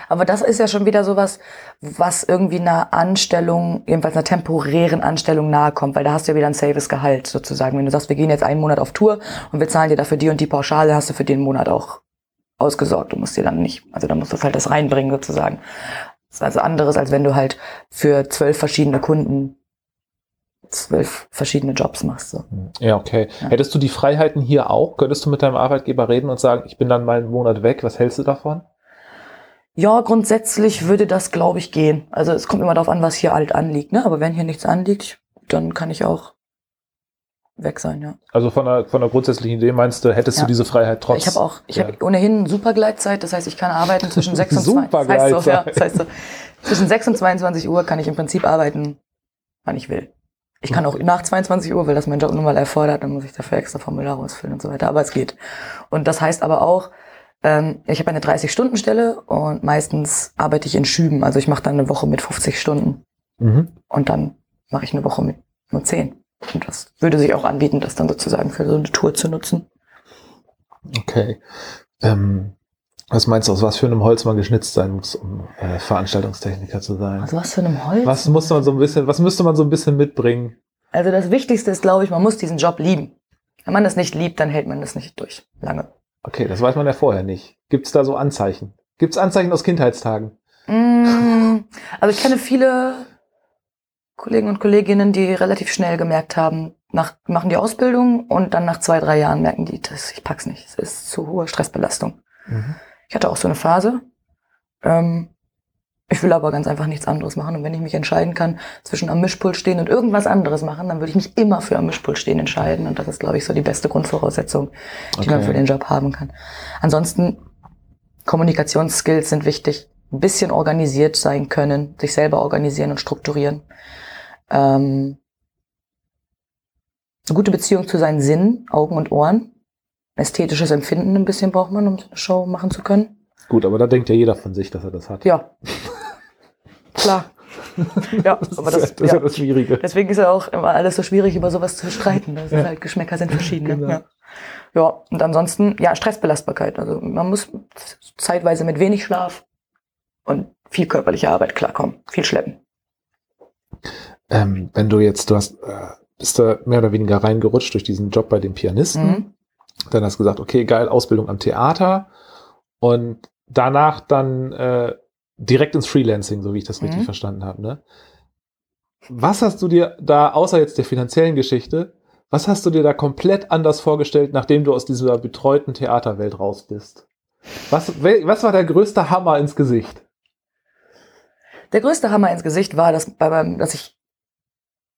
Aber das ist ja schon wieder sowas, was irgendwie einer Anstellung, jedenfalls einer temporären Anstellung nahe kommt, weil da hast du ja wieder ein saves Gehalt sozusagen. Wenn du sagst, wir gehen jetzt einen Monat auf Tour und wir zahlen dir dafür die und die Pauschale, hast du für den Monat auch ausgesorgt. Du musst dir dann nicht, also dann musst du halt das reinbringen sozusagen. Das ist also anderes, als wenn du halt für zwölf verschiedene Kunden zwölf verschiedene Jobs machst. So. Ja, okay. Ja. Hättest du die Freiheiten hier auch? Könntest du mit deinem Arbeitgeber reden und sagen, ich bin dann mal einen Monat weg, was hältst du davon? Ja, grundsätzlich würde das, glaube ich, gehen. Also es kommt immer darauf an, was hier halt anliegt. Ne? Aber wenn hier nichts anliegt, dann kann ich auch weg sein, ja. Also von der, von der grundsätzlichen Idee meinst du, hättest Ja. du diese Freiheit trotz? ich habe auch, ich ja. habe ohnehin Supergleitzeit, das heißt, ich kann arbeiten zwischen 6 und 2. Das heißt, so, ja, das heißt so, zwischen 6 und 22 Uhr kann ich im Prinzip arbeiten, wann ich will. Ich kann auch nach 22 Uhr, weil das mein Job nun mal erfordert, dann muss ich dafür extra Formulare ausfüllen und so weiter, aber es geht. Und das heißt aber auch, Ähm, ich habe eine 30-Stunden-Stelle und meistens arbeite ich in Schüben. Also ich mache dann eine Woche mit 50 Stunden Mhm. und dann mache ich eine Woche mit nur 10. Und das würde sich auch anbieten, das dann sozusagen für so eine Tour zu nutzen. Okay. Ähm, was meinst du, aus was für einem Holz man geschnitzt sein muss, um äh, Veranstaltungstechniker zu sein? Also was für einem Holz? Was muss man so ein bisschen, was müsste man so ein bisschen mitbringen? Also das Wichtigste ist, glaube ich, man muss diesen Job lieben. Wenn man das nicht liebt, dann hält man das nicht durch. Lange. Okay, das weiß man ja vorher nicht. Gibt es da so Anzeichen? Gibt es Anzeichen aus Kindheitstagen? Mm, Also ich kenne viele Kollegen und Kolleginnen, die relativ schnell gemerkt haben, nach, machen die Ausbildung und dann nach zwei, drei Jahren merken die, das, ich pack's nicht. Es ist zu hohe Stressbelastung. Mhm. Ich hatte auch so eine Phase. Ähm, ich will aber ganz einfach nichts anderes machen. Und wenn ich mich entscheiden kann, zwischen am Mischpult stehen und irgendwas anderes machen, dann würde ich mich immer für am Mischpult stehen entscheiden. Und das ist, glaube ich, so die beste Grundvoraussetzung, die man Okay. für den Job haben kann. Ansonsten, Kommunikationsskills sind wichtig. Ein bisschen organisiert sein können, sich selber organisieren und strukturieren. Ähm, eine gute Beziehung zu seinen Sinnen, Augen und Ohren. Ästhetisches Empfinden ein bisschen braucht man, um eine Show machen zu können. Gut, aber da denkt ja jeder von sich, dass er das hat. Ja. Klar. Ja, aber das, ist, ja, das ist ja ja. das Schwierige. Deswegen ist ja auch immer alles so schwierig, über sowas zu streiten. Das ist halt, Geschmäcker sind verschiedene. Genau. Ja. ja, und ansonsten, ja, Stressbelastbarkeit. Also man muss zeitweise mit wenig Schlaf und viel körperlicher Arbeit klarkommen. Viel schleppen. Ähm, wenn du jetzt, du hast, äh, bist da mehr oder weniger reingerutscht durch diesen Job bei den Pianisten. Mhm. Dann hast du gesagt, okay, geil, Ausbildung am Theater. Und danach dann äh, direkt ins Freelancing, so wie ich das richtig Mhm. verstanden habe. Ne? Was hast du dir da, außer jetzt der finanziellen Geschichte, was hast du dir da komplett anders vorgestellt, nachdem du aus dieser betreuten Theaterwelt raus bist? Was, wel- was war der größte Hammer ins Gesicht? Der größte Hammer ins Gesicht war, dass, dass ich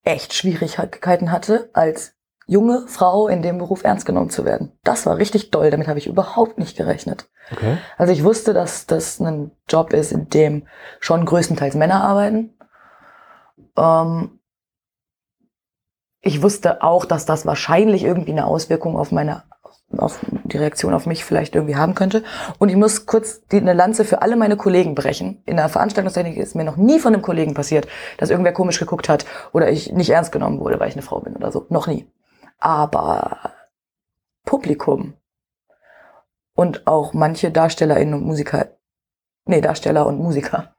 echt Schwierigkeiten hatte, als junge Frau in dem Beruf ernst genommen zu werden. Das war richtig doll, damit habe ich überhaupt nicht gerechnet. Okay. Also ich wusste, dass das ein Job ist, in dem schon größtenteils Männer arbeiten. Ähm, ich wusste auch, dass das wahrscheinlich irgendwie eine Auswirkung auf meine, auf die Reaktion auf mich vielleicht irgendwie haben könnte. Und ich muss kurz die, eine Lanze für alle meine Kollegen brechen. In der Veranstaltungstechnik ist mir noch nie von einem Kollegen passiert, dass irgendwer komisch geguckt hat oder ich nicht ernst genommen wurde, weil ich eine Frau bin oder so. Noch nie. Aber Publikum und auch manche DarstellerInnen und Musiker, nee, Darsteller und Musiker.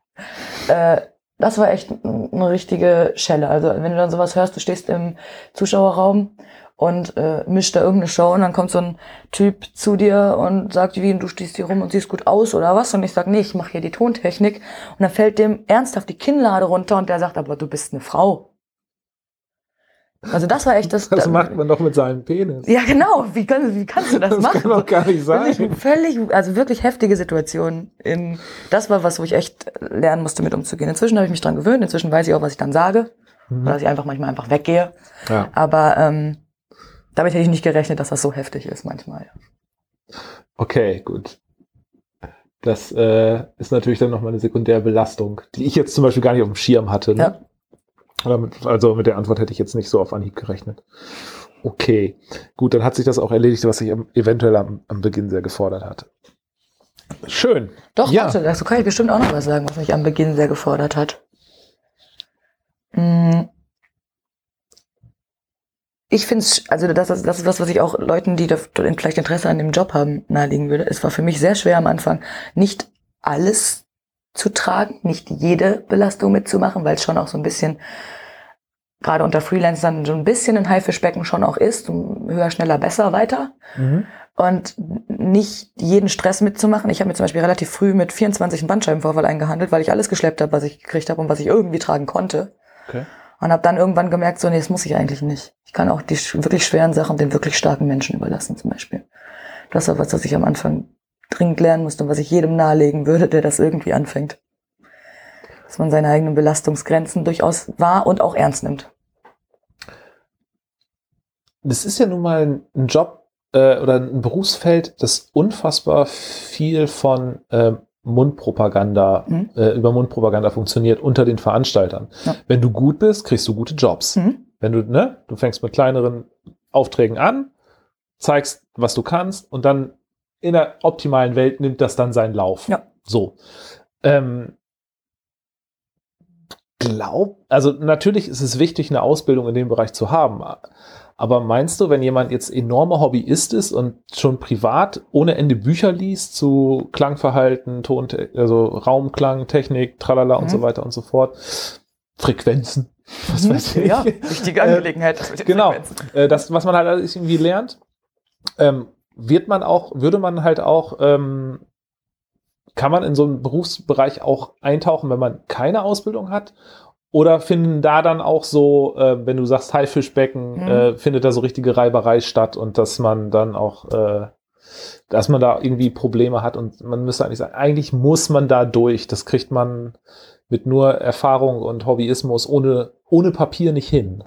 Äh, das war echt eine richtige Schelle. Also wenn du dann sowas hörst, du stehst im Zuschauerraum und äh, mischt da irgendeine Show und dann kommt so ein Typ zu dir und sagt, wie, du stehst hier rum und siehst gut aus oder was? Und ich sag, nee, ich mache hier die Tontechnik. Und dann fällt dem ernsthaft die Kinnlade runter und der sagt, aber du bist eine Frau. Also das war echt das. Das macht man doch mit seinem Penis. Ja, genau. Wie, kann, wie kannst du das, Das machen? kann doch gar nicht Wirklich, sein. völlig, also wirklich heftige Situation. In, das war was, wo ich echt lernen musste, mit umzugehen. Inzwischen habe ich mich dran gewöhnt. Inzwischen weiß ich auch, was ich dann sage. Mhm. Oder dass ich einfach manchmal einfach weggehe. Ja. Aber ähm, damit hätte ich nicht gerechnet, dass das so heftig ist manchmal. Okay, gut. Das äh, ist natürlich dann nochmal eine sekundäre Belastung, die ich jetzt zum Beispiel gar nicht auf dem Schirm hatte. Ne? Ja. Also mit der Antwort hätte ich jetzt nicht so auf Anhieb gerechnet. Okay, gut, dann hat sich das auch erledigt, was sich am, eventuell am, am Beginn sehr gefordert hatte. Schön. Doch, Ja. warte, dazu kann ich bestimmt auch noch was sagen, was mich am Beginn sehr gefordert hat. Mm. Ich finde es, also das, ist- das ist das, was ich auch Leuten, die vielleicht Interesse an dem Job haben, nahelegen würde. Es war für mich sehr schwer am Anfang, nicht alles zu tragen, nicht jede Belastung mitzumachen, weil es schon auch so ein bisschen, gerade unter Freelancern, so ein bisschen ein Haifischbecken schon auch ist. Höher, schneller, besser, weiter Mhm. und nicht jeden Stress mitzumachen. Ich habe mir zum Beispiel relativ früh mit 24 einen Bandscheibenvorfall eingehandelt, weil ich alles geschleppt habe, was ich gekriegt habe und was ich irgendwie tragen konnte. Okay. Und habe dann irgendwann gemerkt, so nee, das muss ich eigentlich nicht. Ich kann auch die wirklich schweren Sachen den wirklich starken Menschen überlassen zum Beispiel. Das war was, was ich am Anfang dringend lernen musste und was ich jedem nahelegen würde, der das irgendwie anfängt. Dass man seine eigenen Belastungsgrenzen durchaus wahr und auch ernst nimmt. Das ist ja nun mal ein, Job äh, oder ein Berufsfeld, das unfassbar viel von ähm, Mundpropaganda, Mhm. äh, über Mundpropaganda funktioniert unter den Veranstaltern. Ja. Wenn du gut bist, kriegst du gute Jobs. Mhm. Wenn du, ne, du fängst mit kleineren Aufträgen an, zeigst, was du kannst und dann in der optimalen Welt nimmt das dann seinen Lauf. Ja. So. Ähm, glaub, also natürlich ist es wichtig, eine Ausbildung in dem Bereich zu haben. Aber meinst du, wenn jemand jetzt enormer Hobbyist ist und schon privat ohne Ende Bücher liest zu Klangverhalten, Ton, also Raumklang, Technik, tralala und Mhm. so weiter und so fort, Frequenzen, was weiß ich. Ja, wichtige Angelegenheit. den genau. Äh, das, was man halt alles irgendwie lernt, ähm, wird man auch, würde man halt auch, ähm, kann man in so einen Berufsbereich auch eintauchen, wenn man keine Ausbildung hat? Oder finden da dann auch so, äh, wenn du sagst Haifischbecken, Mhm. äh, findet da so richtige Reiberei statt und dass man dann auch, äh, dass man da irgendwie Probleme hat und man müsste eigentlich sagen, eigentlich muss man da durch. Das kriegt man mit nur Erfahrung und Hobbyismus ohne, ohne Papier nicht hin.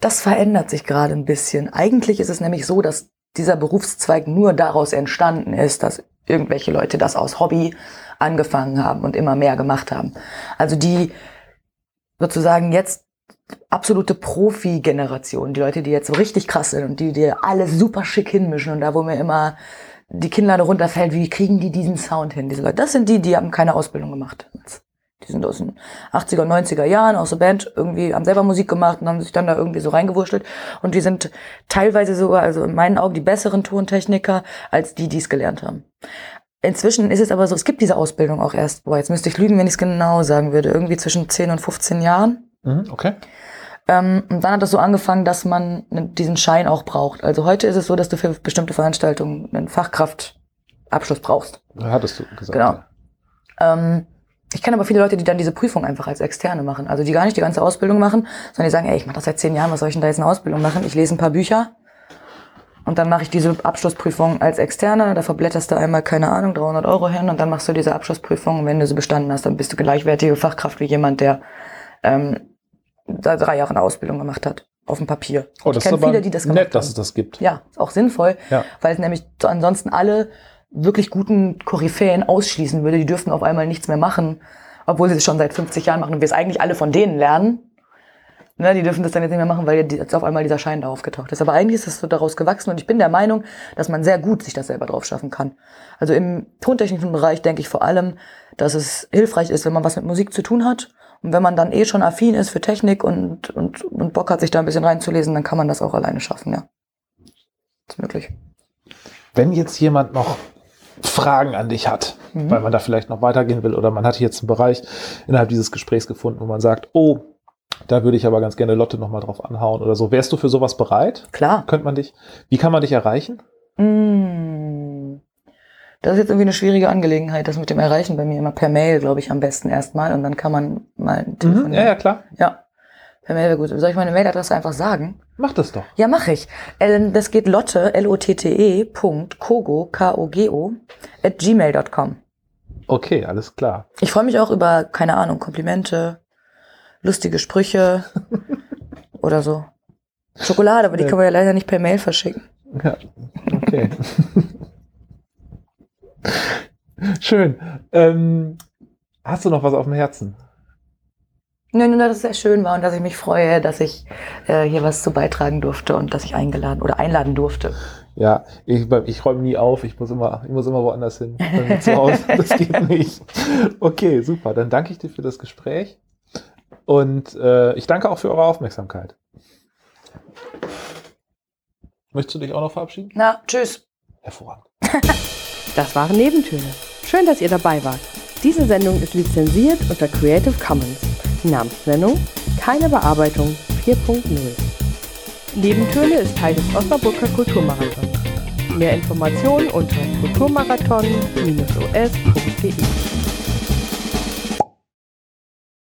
Das verändert sich gerade ein bisschen. Eigentlich ist es nämlich so, dass dieser Berufszweig nur daraus entstanden ist, dass irgendwelche Leute das aus Hobby angefangen haben und immer mehr gemacht haben. Also die sozusagen jetzt absolute Profi-Generation, die Leute, die jetzt so richtig krass sind und die dir alles super schick hinmischen und da, wo mir immer die Kinnlade runterfällt, wie kriegen die diesen Sound hin, diese Leute? Das sind die, die haben keine Ausbildung gemacht. Die sind aus den 80er, 90er Jahren aus der Band irgendwie, haben selber Musik gemacht und haben sich dann da irgendwie so reingewurschtelt. Und die sind teilweise sogar, also in meinen Augen, die besseren Tontechniker als die, die es gelernt haben. Inzwischen ist es aber so, es gibt diese Ausbildung auch erst, boah, jetzt müsste ich lügen, wenn ich es genau sagen würde, irgendwie zwischen 10 und 15 Jahren. Mhm, okay. Ähm, und dann hat das so angefangen, dass man diesen Schein auch braucht. Also heute ist es so, dass du für bestimmte Veranstaltungen einen Fachkraftabschluss brauchst. Hattest du gesagt. Genau. Ähm, ich kenne aber viele Leute, die dann diese Prüfung einfach als Externe machen. Also die gar nicht die ganze Ausbildung machen, sondern die sagen, ey, ich mache das seit zehn Jahren, was soll ich denn da jetzt eine Ausbildung machen? Ich lese ein paar Bücher und dann mache ich diese Abschlussprüfung als Externe. Da verblätterst du einmal, keine Ahnung, 300 Euro hin und dann machst du diese Abschlussprüfung. Und wenn du sie bestanden hast, dann bist du gleichwertige Fachkraft wie jemand, der ähm, da drei Jahre eine Ausbildung gemacht hat. Auf dem Papier. Oh, ich das ist kenne viele, die das gemacht nett, dass haben. es das gibt. Ja, ist auch sinnvoll, Ja. weil es nämlich so ansonsten alle wirklich guten Koryphäen ausschließen würde. Die dürften auf einmal nichts mehr machen, obwohl sie es schon seit 50 Jahren machen und wir es eigentlich alle von denen lernen. Ne, die dürfen das dann jetzt nicht mehr machen, weil jetzt auf einmal dieser Schein da aufgetaucht ist. Aber eigentlich ist es so daraus gewachsen und ich bin der Meinung, dass man sehr gut sich das selber drauf schaffen kann. Also im tontechnischen Bereich denke ich vor allem, dass es hilfreich ist, wenn man was mit Musik zu tun hat. Und wenn man dann eh schon affin ist für Technik und, und, und Bock hat, sich da ein bisschen reinzulesen, dann kann man das auch alleine schaffen, ja. Ist möglich. Wenn jetzt jemand noch Fragen an dich hat, Mhm. weil man da vielleicht noch weitergehen will oder man hat jetzt einen Bereich innerhalb dieses Gesprächs gefunden, wo man sagt, oh, da würde ich aber ganz gerne Lotte noch mal drauf anhauen oder so. Wärst du für sowas bereit? Klar. Könnte man dich, wie kann man dich erreichen? Mm. Das ist jetzt irgendwie eine schwierige Angelegenheit, das mit dem Erreichen bei mir immer per Mail, glaube ich, am besten erstmal und dann kann man mal telefonieren. Mhm. Ja, ja, klar. Ja, per Mail wäre gut. Soll ich meine Mailadresse einfach sagen? Mach das doch. Ja, mache ich. Ähm, Das geht Lotte, L-O-T-T-E, Punkt, Kogo, K-O-G-O, at gmail.com. Okay, alles klar. Ich freue mich auch über, keine Ahnung, Komplimente, lustige Sprüche oder so. Schokolade, aber die kann man ja leider nicht per Mail verschicken. Ja, okay. Schön. Ähm, hast du noch was auf dem Herzen? Ja, nur, dass es sehr schön war und dass ich mich freue, dass ich äh, hier was zu beitragen durfte und dass ich eingeladen oder einladen durfte. Ja, ich, ich räume nie auf, ich muss immer, ich muss immer woanders hin. Zu Hause, das geht nicht. Okay, super. Dann danke ich dir für das Gespräch. Und äh, ich danke auch für eure Aufmerksamkeit. Möchtest du dich auch noch verabschieden? Na, tschüss. Hervorragend. Das waren Nebentöne. Schön, dass ihr dabei wart. Diese Sendung ist lizenziert unter Creative Commons. Namensnennung, keine Bearbeitung 4.0. Nebentöne ist Teil des Osnabrücker Kulturmarathons. Mehr Informationen unter kulturmarathon-os.de.